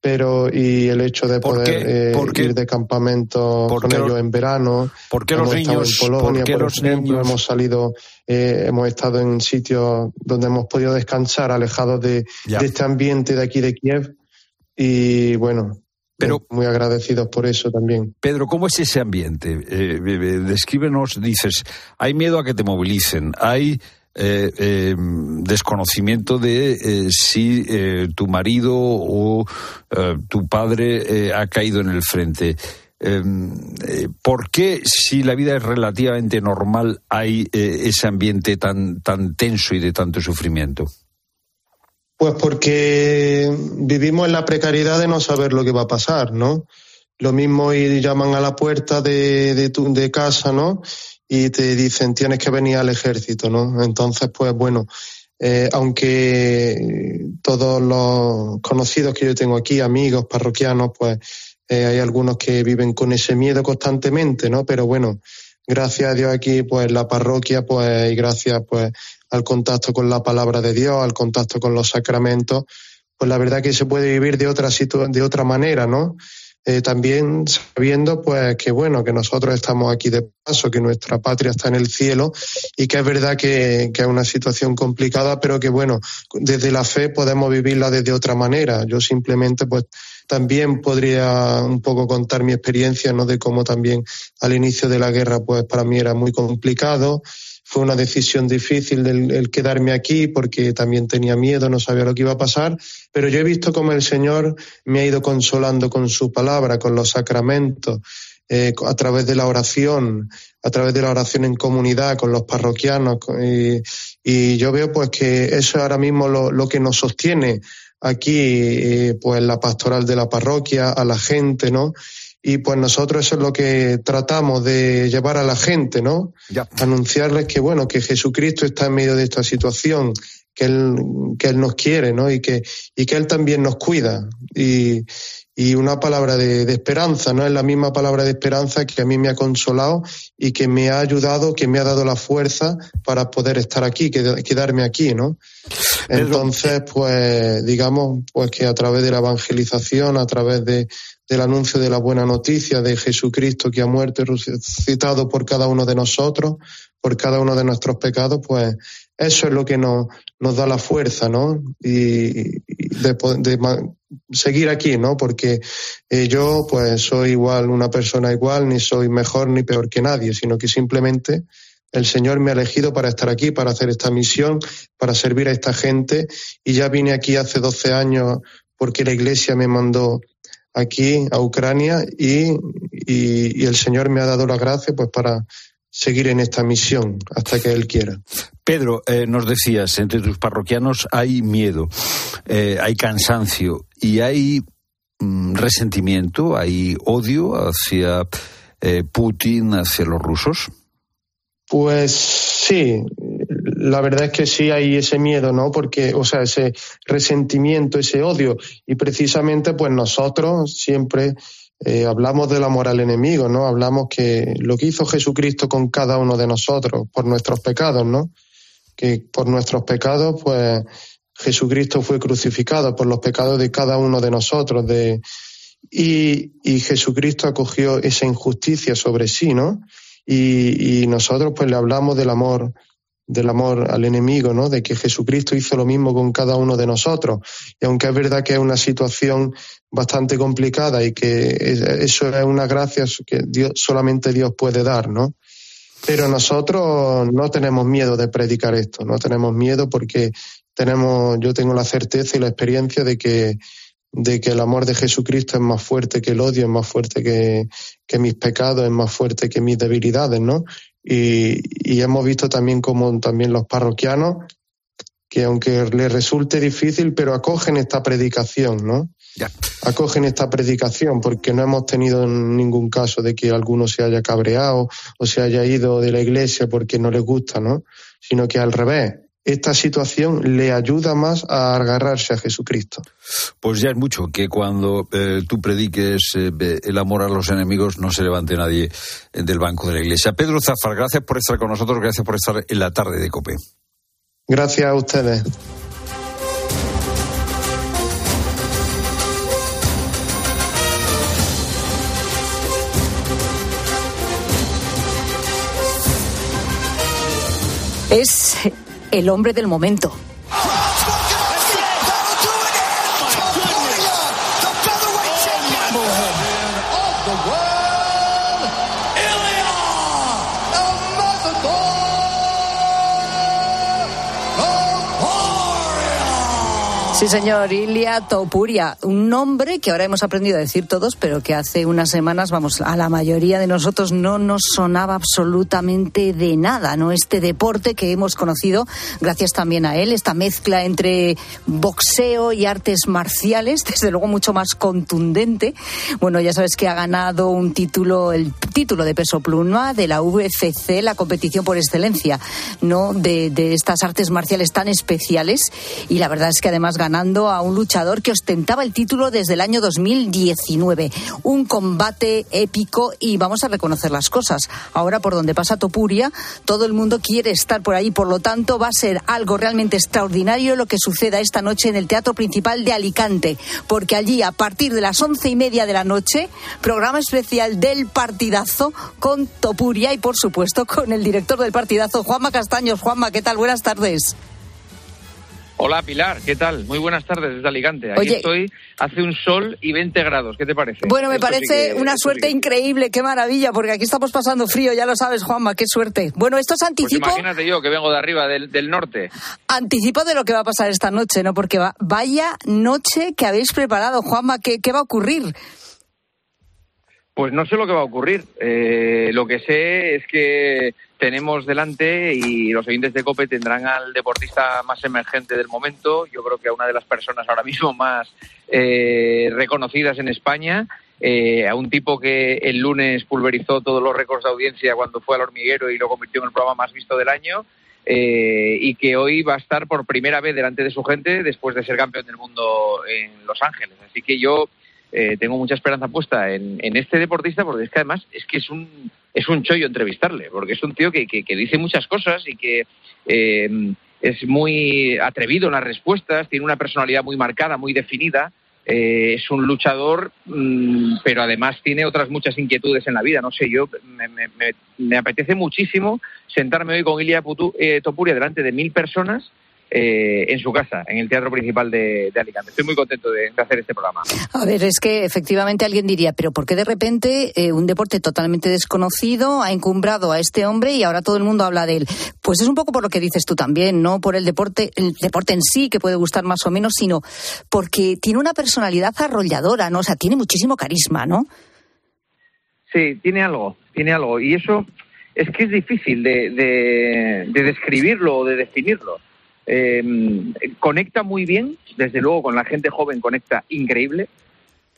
pero y el hecho de poder eh, ir de campamento con ellos en verano. porque los niños? En Polonia, por, los ejemplo, hemos salido, eh, hemos estado en sitios donde hemos podido descansar, alejados de, este ambiente de aquí de Kiev. Y bueno, pero, muy agradecidos por eso también. Pedro, ¿cómo es ese ambiente? Eh, descríbenos, dices, hay miedo a que te movilicen, hay eh, eh, desconocimiento de eh, si eh, tu marido o tu padre ha caído en el frente. ¿Por qué, si la vida es relativamente normal, hay ese ambiente tan, tan tenso y de tanto sufrimiento? Pues porque vivimos en la precariedad de no saber lo que va a pasar, ¿no? Lo mismo y llaman a la puerta de, tu, de casa, ¿no? Y te dicen tienes que venir al ejército, ¿no? Entonces, pues bueno, eh, aunque todos los conocidos que yo tengo aquí, amigos, parroquianos, pues eh, hay algunos que viven con ese miedo constantemente, ¿no? Pero bueno, gracias a Dios aquí, pues la parroquia, pues y gracias pues al contacto con la palabra de Dios, al contacto con los sacramentos, pues la verdad que se puede vivir de otra de otra manera, ¿no? Eh, también sabiendo pues que bueno que nosotros estamos aquí de paso que nuestra patria está en el cielo y que es verdad que, que, es una situación complicada pero que bueno desde la fe podemos vivirla desde otra manera. Yo simplemente pues también podría un poco contar mi experiencia no de cómo también al inicio de la guerra pues para mí era muy complicado fue una decisión difícil el, quedarme aquí porque también tenía miedo, no sabía lo que iba a pasar, pero yo he visto cómo el Señor me ha ido consolando con su palabra, con los sacramentos. eh, a través de la oración, a través de la oración en comunidad con los parroquianos. Y, yo veo pues que eso es ahora mismo lo, lo que nos sostiene aquí, eh, pues la pastoral de la parroquia, a la gente, ¿no? Y pues nosotros eso es lo que tratamos de llevar a la gente, ¿no? Anunciarles que bueno, que Jesucristo está en medio de esta situación, que él, que él nos quiere, ¿no? Y que, y que él también nos cuida. Y, y una palabra de, de, esperanza, ¿no? Es la misma palabra de esperanza que a mí me ha consolado y que me ha ayudado, que me ha dado la fuerza para poder estar aquí, quedarme aquí, ¿no? Entonces, pues, digamos, pues que a través de la evangelización, a través de, del anuncio de la buena noticia de Jesucristo que ha muerto y resucitado por cada uno de nosotros, por cada uno de nuestros pecados, pues eso es lo que nos, nos da la fuerza, ¿no? Y, de, de, seguir aquí, ¿no? Porque eh, yo, pues, soy igual, una persona igual, ni soy mejor ni peor que nadie, sino que simplemente el Señor me ha elegido para estar aquí, para hacer esta misión, para servir a esta gente. Y ya vine aquí hace 12 años porque la Iglesia me mandó aquí a Ucrania y, y, y, el Señor me ha dado la gracia pues para seguir en esta misión hasta que Él quiera. Pedro, eh, nos decías, entre tus parroquianos hay miedo, eh, hay cansancio y hay mm, resentimiento, hay odio hacia eh, Putin, hacia los rusos. Pues sí, la verdad es que sí hay ese miedo, ¿no? Porque, o sea, ese resentimiento, ese odio. Y precisamente, pues nosotros siempre eh, hablamos del amor al enemigo, ¿no? Hablamos que lo que hizo Jesucristo con cada uno de nosotros, por nuestros pecados, ¿no? Que por nuestros pecados, pues Jesucristo fue crucificado por los pecados de cada uno de nosotros, de, y, y Jesucristo acogió esa injusticia sobre sí, ¿no? Y, y nosotros pues le hablamos del amor del amor al enemigo, ¿no? De que Jesucristo hizo lo mismo con cada uno de nosotros. Y aunque es verdad que es una situación bastante complicada y que eso es una gracia que Dios, solamente Dios puede dar, ¿no? Pero nosotros no tenemos miedo de predicar esto, no tenemos miedo porque tenemos, yo tengo la certeza y la experiencia de que, de que el amor de Jesucristo es más fuerte que el odio, es más fuerte que, que mis pecados, es más fuerte que mis debilidades, ¿no? Y, hemos visto también como también los parroquianos, que aunque les resulte difícil, pero acogen esta predicación, ¿no? Acogen esta predicación porque no hemos tenido ningún caso de que alguno se haya cabreado o se haya ido de la iglesia porque no le gusta, ¿no? Sino que al revés, esta situación le ayuda más a agarrarse a Jesucristo. Pues ya es mucho que cuando eh, tú prediques eh, el amor a los enemigos no se levante nadie eh, del banco de la iglesia. Pedro Zafar, gracias por estar con nosotros, gracias por estar en la tarde de COPE. Gracias a ustedes. Es el hombre del momento. Sí, señor, Ilia Topuria, un nombre que ahora hemos aprendido a decir todos, pero que hace unas semanas, vamos, a la mayoría de nosotros no nos sonaba absolutamente de nada, ¿no? Este deporte que hemos conocido, gracias también a él, esta mezcla entre boxeo y artes marciales, <laughs> desde luego mucho más contundente. Bueno, ya sabes que ha ganado un título, el título de peso pluma de la UFC, la competición por excelencia, ¿no? De, de estas artes marciales tan especiales. Y la verdad es que además a un luchador que ostentaba el título desde el año 2019. Un combate épico y vamos a reconocer las cosas. Ahora por donde pasa Topuria, todo el mundo quiere estar por ahí, por lo tanto va a ser algo realmente extraordinario lo que suceda esta noche en el Teatro Principal de Alicante, porque allí a partir de las once y media de la noche, programa especial del partidazo con Topuria y por supuesto con el director del partidazo, Juanma Castaños. Juanma, ¿qué tal? Buenas tardes. Hola Pilar, ¿qué tal? Muy buenas tardes desde Alicante. Aquí estoy, hace un sol y 20 grados, ¿qué te parece? Bueno, me parece una suerte increíble, qué maravilla, porque aquí estamos pasando frío, ya lo sabes Juanma, qué suerte. Bueno, esto es pues anticipo... Pues imagínate yo que vengo de arriba, del, del, norte. Anticipo de lo que va a pasar esta noche, ¿no? Porque va, vaya noche que habéis preparado, Juanma, ¿qué, qué va a ocurrir? Pues no sé lo que va a ocurrir. Eh, lo que sé es que tenemos delante y los oyentes de COPE tendrán al deportista más emergente del momento. Yo creo que a una de las personas ahora mismo más eh, reconocidas en España. Eh, a un tipo que el lunes pulverizó todos los récords de audiencia cuando fue al hormiguero y lo convirtió en el programa más visto del año. y que hoy va a estar por primera vez delante de su gente después de ser campeón del mundo en Los Ángeles. Así que yo eh, tengo mucha esperanza puesta en, este deportista porque es que además es que es un, es un chollo entrevistarle, porque es un tío que, que, dice muchas cosas y que eh, es muy atrevido en las respuestas, tiene una personalidad muy marcada, muy definida. Eh, es un luchador, mm, pero además tiene otras muchas inquietudes en la vida. No sé, yo me, me, me apetece muchísimo sentarme hoy con Ilia Topuria delante de mil personas eh, en su casa, en el Teatro Principal de, Alicante. Estoy muy contento de, hacer este programa. A ver, es que efectivamente alguien diría, pero ¿por qué de repente eh, un deporte totalmente desconocido ha encumbrado a este hombre y ahora todo el mundo habla de él? Pues es un poco por lo que dices tú también, no por el deporte, el deporte en sí, que puede gustar más o menos, sino porque tiene una personalidad arrolladora, ¿no? O sea, tiene muchísimo carisma, ¿no? Sí, tiene algo, tiene algo. Y eso es que es difícil de, de describirlo o de definirlo eh, conecta muy bien, desde luego con la gente joven conecta increíble,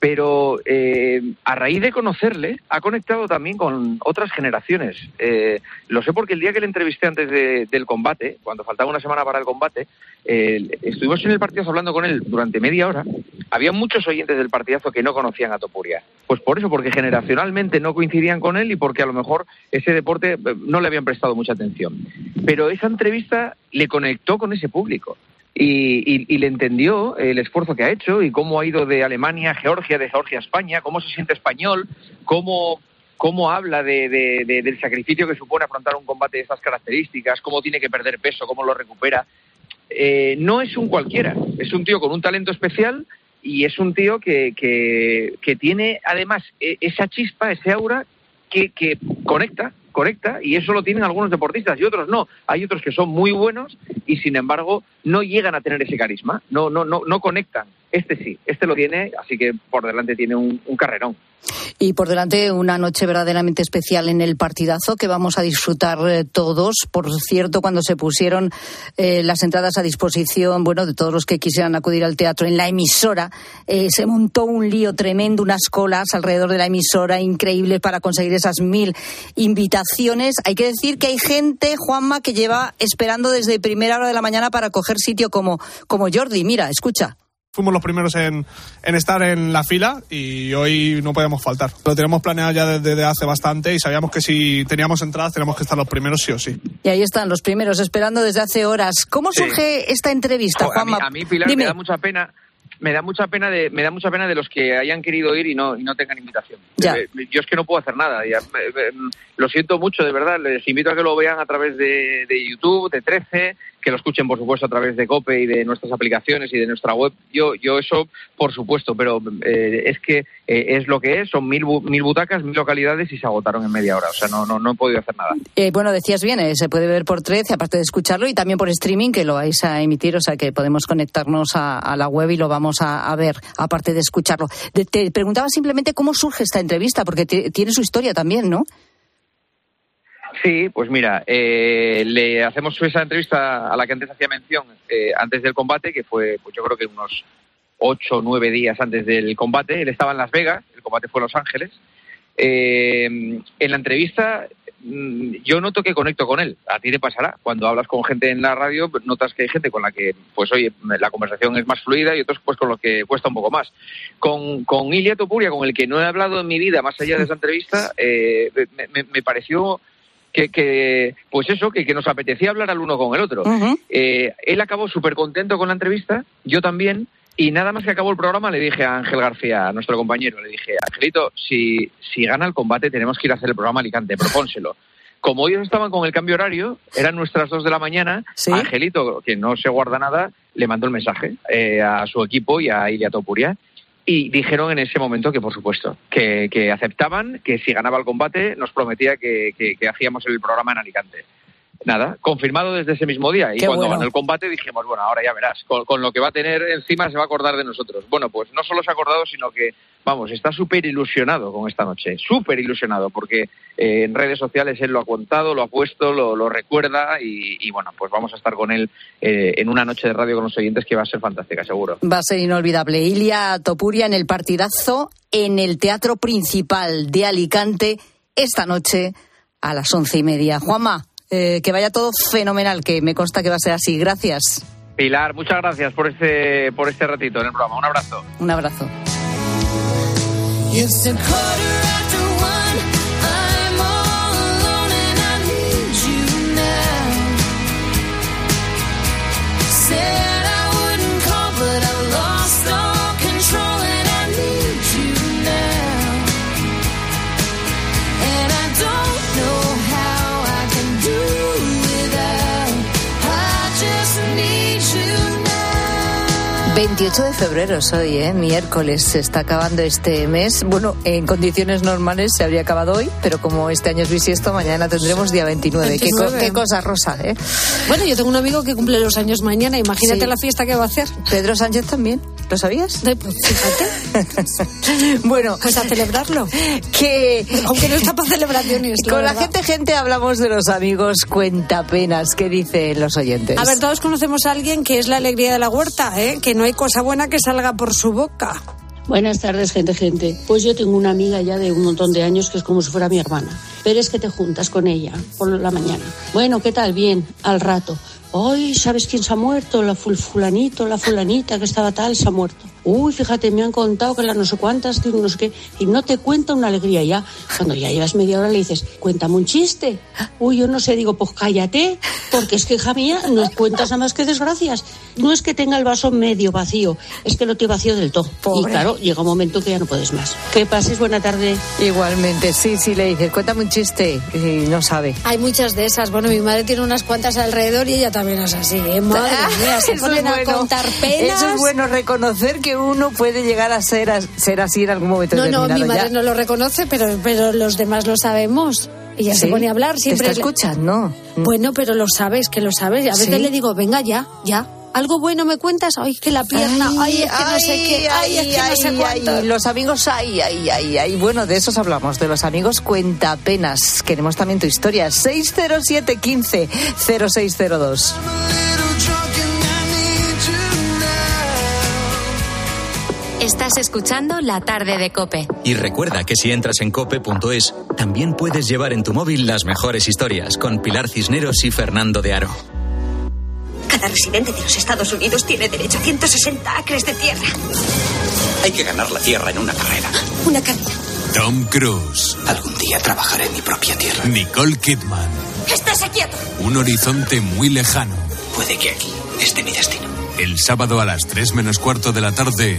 pero eh, a raíz de conocerle ha conectado también con otras generaciones. Eh, lo sé porque el día que le entrevisté antes del combate, cuando faltaba una semana para el combate, eh, estuvimos en el partidazo hablando con él durante media hora. Había muchos oyentes del partidazo que no conocían a Topuria. Pues por eso, porque generacionalmente no coincidían con él y porque a lo mejor ese deporte no le habían prestado mucha atención. Pero esa entrevista le conectó con ese público y, le entendió el esfuerzo que ha hecho y cómo ha ido de Alemania a Georgia, de Georgia a España, cómo se siente español, cómo, cómo habla de, del sacrificio que supone afrontar un combate de estas características, cómo tiene que perder peso, cómo lo recupera. Eh, no es un cualquiera, es un tío con un talento especial y es un tío que, que, tiene además e, esa chispa, ese aura que, que conecta correcta y eso lo tienen algunos deportistas y otros no. Hay otros que son muy buenos y sin embargo no llegan a tener ese carisma, no, no, no, no conectan. Este sí, este lo tiene, así que por delante tiene un, carrerón. Y por delante una noche verdaderamente especial en el partidazo que vamos a disfrutar eh, todos. Por cierto, cuando se pusieron eh, las entradas a disposición, bueno, de todos los que quisieran acudir al teatro en la emisora, eh, se montó un lío tremendo, unas colas alrededor de la emisora increíbles para conseguir esas mil invitaciones. Hay que decir que hay gente, Juanma, que lleva esperando desde primera hora de la mañana para coger sitio como, como Jordi. Mira, escucha fuimos los primeros en, estar en la fila y hoy no podemos faltar. Lo tenemos planeado ya desde, hace bastante y sabíamos que si teníamos entradas tenemos que estar los primeros sí o sí. Y ahí están los primeros esperando desde hace horas. ¿Cómo surge esta entrevista, Juanma? A mí, Pilar, me da mucha pena me da mucha pena de me da mucha pena de los que hayan querido ir y no y no tengan invitación. Eh, yo es que no puedo hacer nada. Ya, lo siento mucho, de verdad. Les invito a que lo vean a través de, de YouTube, de 13, que lo escuchen, por supuesto, a través de COPE y de nuestras aplicaciones y de nuestra web. Yo, yo eso, por supuesto, pero eh, es que eh, es lo que es, son mil, mil butacas, mil localidades y se agotaron en media hora. O sea, no, no, no he podido hacer nada. Eh, bueno, decías bien, se puede ver por 13, aparte de escucharlo, y también por streaming, que lo vais a emitir, o sea, que podemos conectarnos a, la web y lo vamos a, ver, aparte de escucharlo. te preguntaba simplemente cómo surge esta entrevista, porque tiene su historia también, ¿no? Sí, pues mira, eh, le hacemos esa entrevista a la que antes hacía mención, eh, antes del combate, que fue, pues yo creo que unos ocho o nueve días antes del combate. Él estaba en Las Vegas, el combate fue en Los Ángeles. Eh, en la entrevista mm, yo noto que conecto con él. A ti te pasará. Cuando hablas con gente en la radio, notas que hay gente con la que, pues oye, la conversación es más fluida y otros pues con lo que cuesta un poco más. Con, con Ilia Topuria, con el que no he hablado en mi vida más allá de esa entrevista, <laughs> me, me pareció que, pues eso, que, que, nos apetecía hablar al uno con el otro. Eh, él acabó súper contento con la entrevista, yo también, y nada más que acabó el programa le dije a Ángel García, a nuestro compañero, le dije, Angelito, si, si gana el combate tenemos que ir a hacer el programa Alicante, propónselo. Como ellos estaban con el cambio horario, eran nuestras dos de la mañana, Angelito, que no se guarda nada, le mandó el mensaje eh, a su equipo y a Ilia Topuria y dijeron en ese momento que, por supuesto, que, aceptaban, que si ganaba el combate nos prometía que, hacíamos el programa en Alicante. Nada, confirmado desde ese mismo día. Y Qué cuando bueno. ganó el combate dijimos, bueno, ahora ya verás, con, con lo que va a tener encima se va a acordar de nosotros. Bueno, pues no solo se ha acordado, sino que, vamos, está súper ilusionado con esta noche, súper ilusionado, porque eh, en redes sociales él lo ha contado, lo ha puesto, lo, lo recuerda y, y, bueno, pues vamos a estar con él eh, en una noche de radio con los oyentes que va a ser fantástica, seguro. Va a ser inolvidable. Ilia Topuria en el partidazo en el Teatro Principal de Alicante esta noche a las once y media. Juanma, eh, que vaya todo fenomenal, que me consta que va a ser así. Gracias. Pilar, muchas gracias por este, por este ratito en el programa. Un abrazo. Un abrazo. 28 de febrero es hoy, ¿eh? miércoles. Se está acabando este mes. Bueno, en condiciones normales se habría acabado hoy, pero como este año es bisiesto, mañana tendremos día 29. ¿Qué, co- 29. qué cosa, Rosa? ¿eh? Bueno, yo tengo un amigo que cumple los años mañana. Imagínate Sí. la fiesta que va a hacer. Pedro Sánchez también. ¿Lo sabías? Pues fíjate. <laughs> bueno, pues a celebrarlo. Que aunque no está para celebraciones. Con la verdad. gente, gente, hablamos de los amigos cuentapenas. ¿Qué dicen los oyentes? A ver, todos conocemos a alguien que es la alegría de la huerta, ¿eh? que no hay cosa buena que salga por su boca. Buenas tardes, gente, gente. Pues yo tengo una amiga ya de un montón de años que es como si fuera mi hermana. Pero es que te juntas con ella por la mañana. Bueno, ¿qué tal? Bien, al rato. Hoy, ¿sabes quién se ha muerto? La ful- fulanito, la fulanita que estaba tal, se ha muerto. Uy, fíjate, me han contado que las no sé cuántas, que no sé qué. Y no te cuenta una alegría ya. Cuando ya llevas media hora le dices, cuéntame un chiste. Uy, yo no sé, digo, pues cállate, porque es que, hija mía, no cuentas nada más que desgracias. No es que tenga el vaso medio vacío, es que lo tiene vacío del todo. Y claro, llega un momento que ya no puedes más. Que pases buena tarde. Igualmente, sí, sí, le dices, cuéntame un chiste y no sabe. Hay muchas de esas. Bueno, mi madre tiene unas cuantas alrededor y ella también es así. ¿eh? Madre <laughs> mía, se ponen es a bueno. contar penas. Eso es bueno, reconocer que uno puede llegar a ser, a- ser así en algún momento No, no, determinado. mi madre ya. no lo reconoce, pero, pero los demás lo sabemos. Ella se ¿Sí? pone a hablar ¿Te siempre. está escuchando? Bueno, pero lo sabes, que lo sabes. A veces ¿Sí? le digo, venga ya, ya. ¿Algo bueno me cuentas? Ay, que la pierna, ay, es que no sé qué, ay, es que no sé ay, cuánto. ay, los amigos, ay, ay, ay, ay. Bueno, de esos hablamos, de los amigos cuentapenas. Queremos también tu historia. 607 15 0602. Estás escuchando La tarde de Cope. Y recuerda que si entras en cope.es, también puedes llevar en tu móvil las mejores historias con Pilar Cisneros y Fernando de Aro. Cada residente de los Estados Unidos tiene derecho a 160 acres de tierra. Hay que ganar la tierra en una carrera. Una carrera. Tom Cruise. Algún día trabajaré en mi propia tierra. Nicole Kidman. ¡Estés quieto! Un horizonte muy lejano. Puede que aquí esté mi destino. El sábado a las 3 menos cuarto de la tarde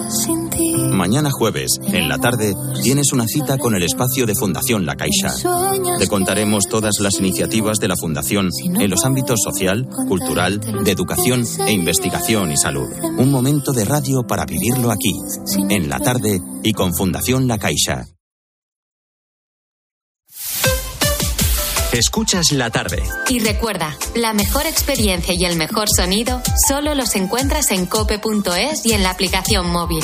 Mañana jueves, en la tarde, tienes una cita con el espacio de Fundación La Caixa. Te contaremos todas las iniciativas de la Fundación en los ámbitos social, cultural, de educación e investigación y salud. Un momento de radio para vivirlo aquí, en la tarde y con Fundación La Caixa. Escuchas la tarde. Y recuerda, la mejor experiencia y el mejor sonido solo los encuentras en cope.es y en la aplicación móvil.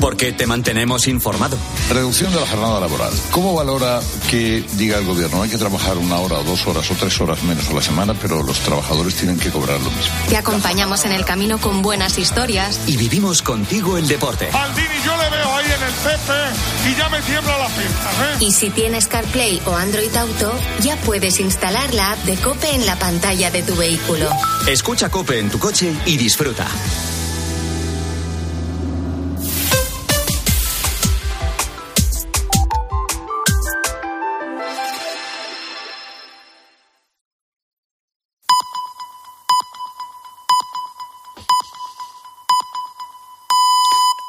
Porque te mantenemos informado. Reducción de la jornada laboral. ¿Cómo valora que diga el gobierno hay que trabajar una hora o dos horas o tres horas menos a la semana, pero los trabajadores tienen que cobrar lo mismo? Te acompañamos en el camino con buenas historias. Y vivimos contigo el deporte. Maldini, yo le veo ahí en el Pepe y ya me tiembla la pinta, ¿eh? Y si tienes CarPlay o Android Auto, ya puedes instalar la app de Cope en la pantalla de tu vehículo. Escucha Cope en tu coche y disfruta.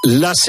Las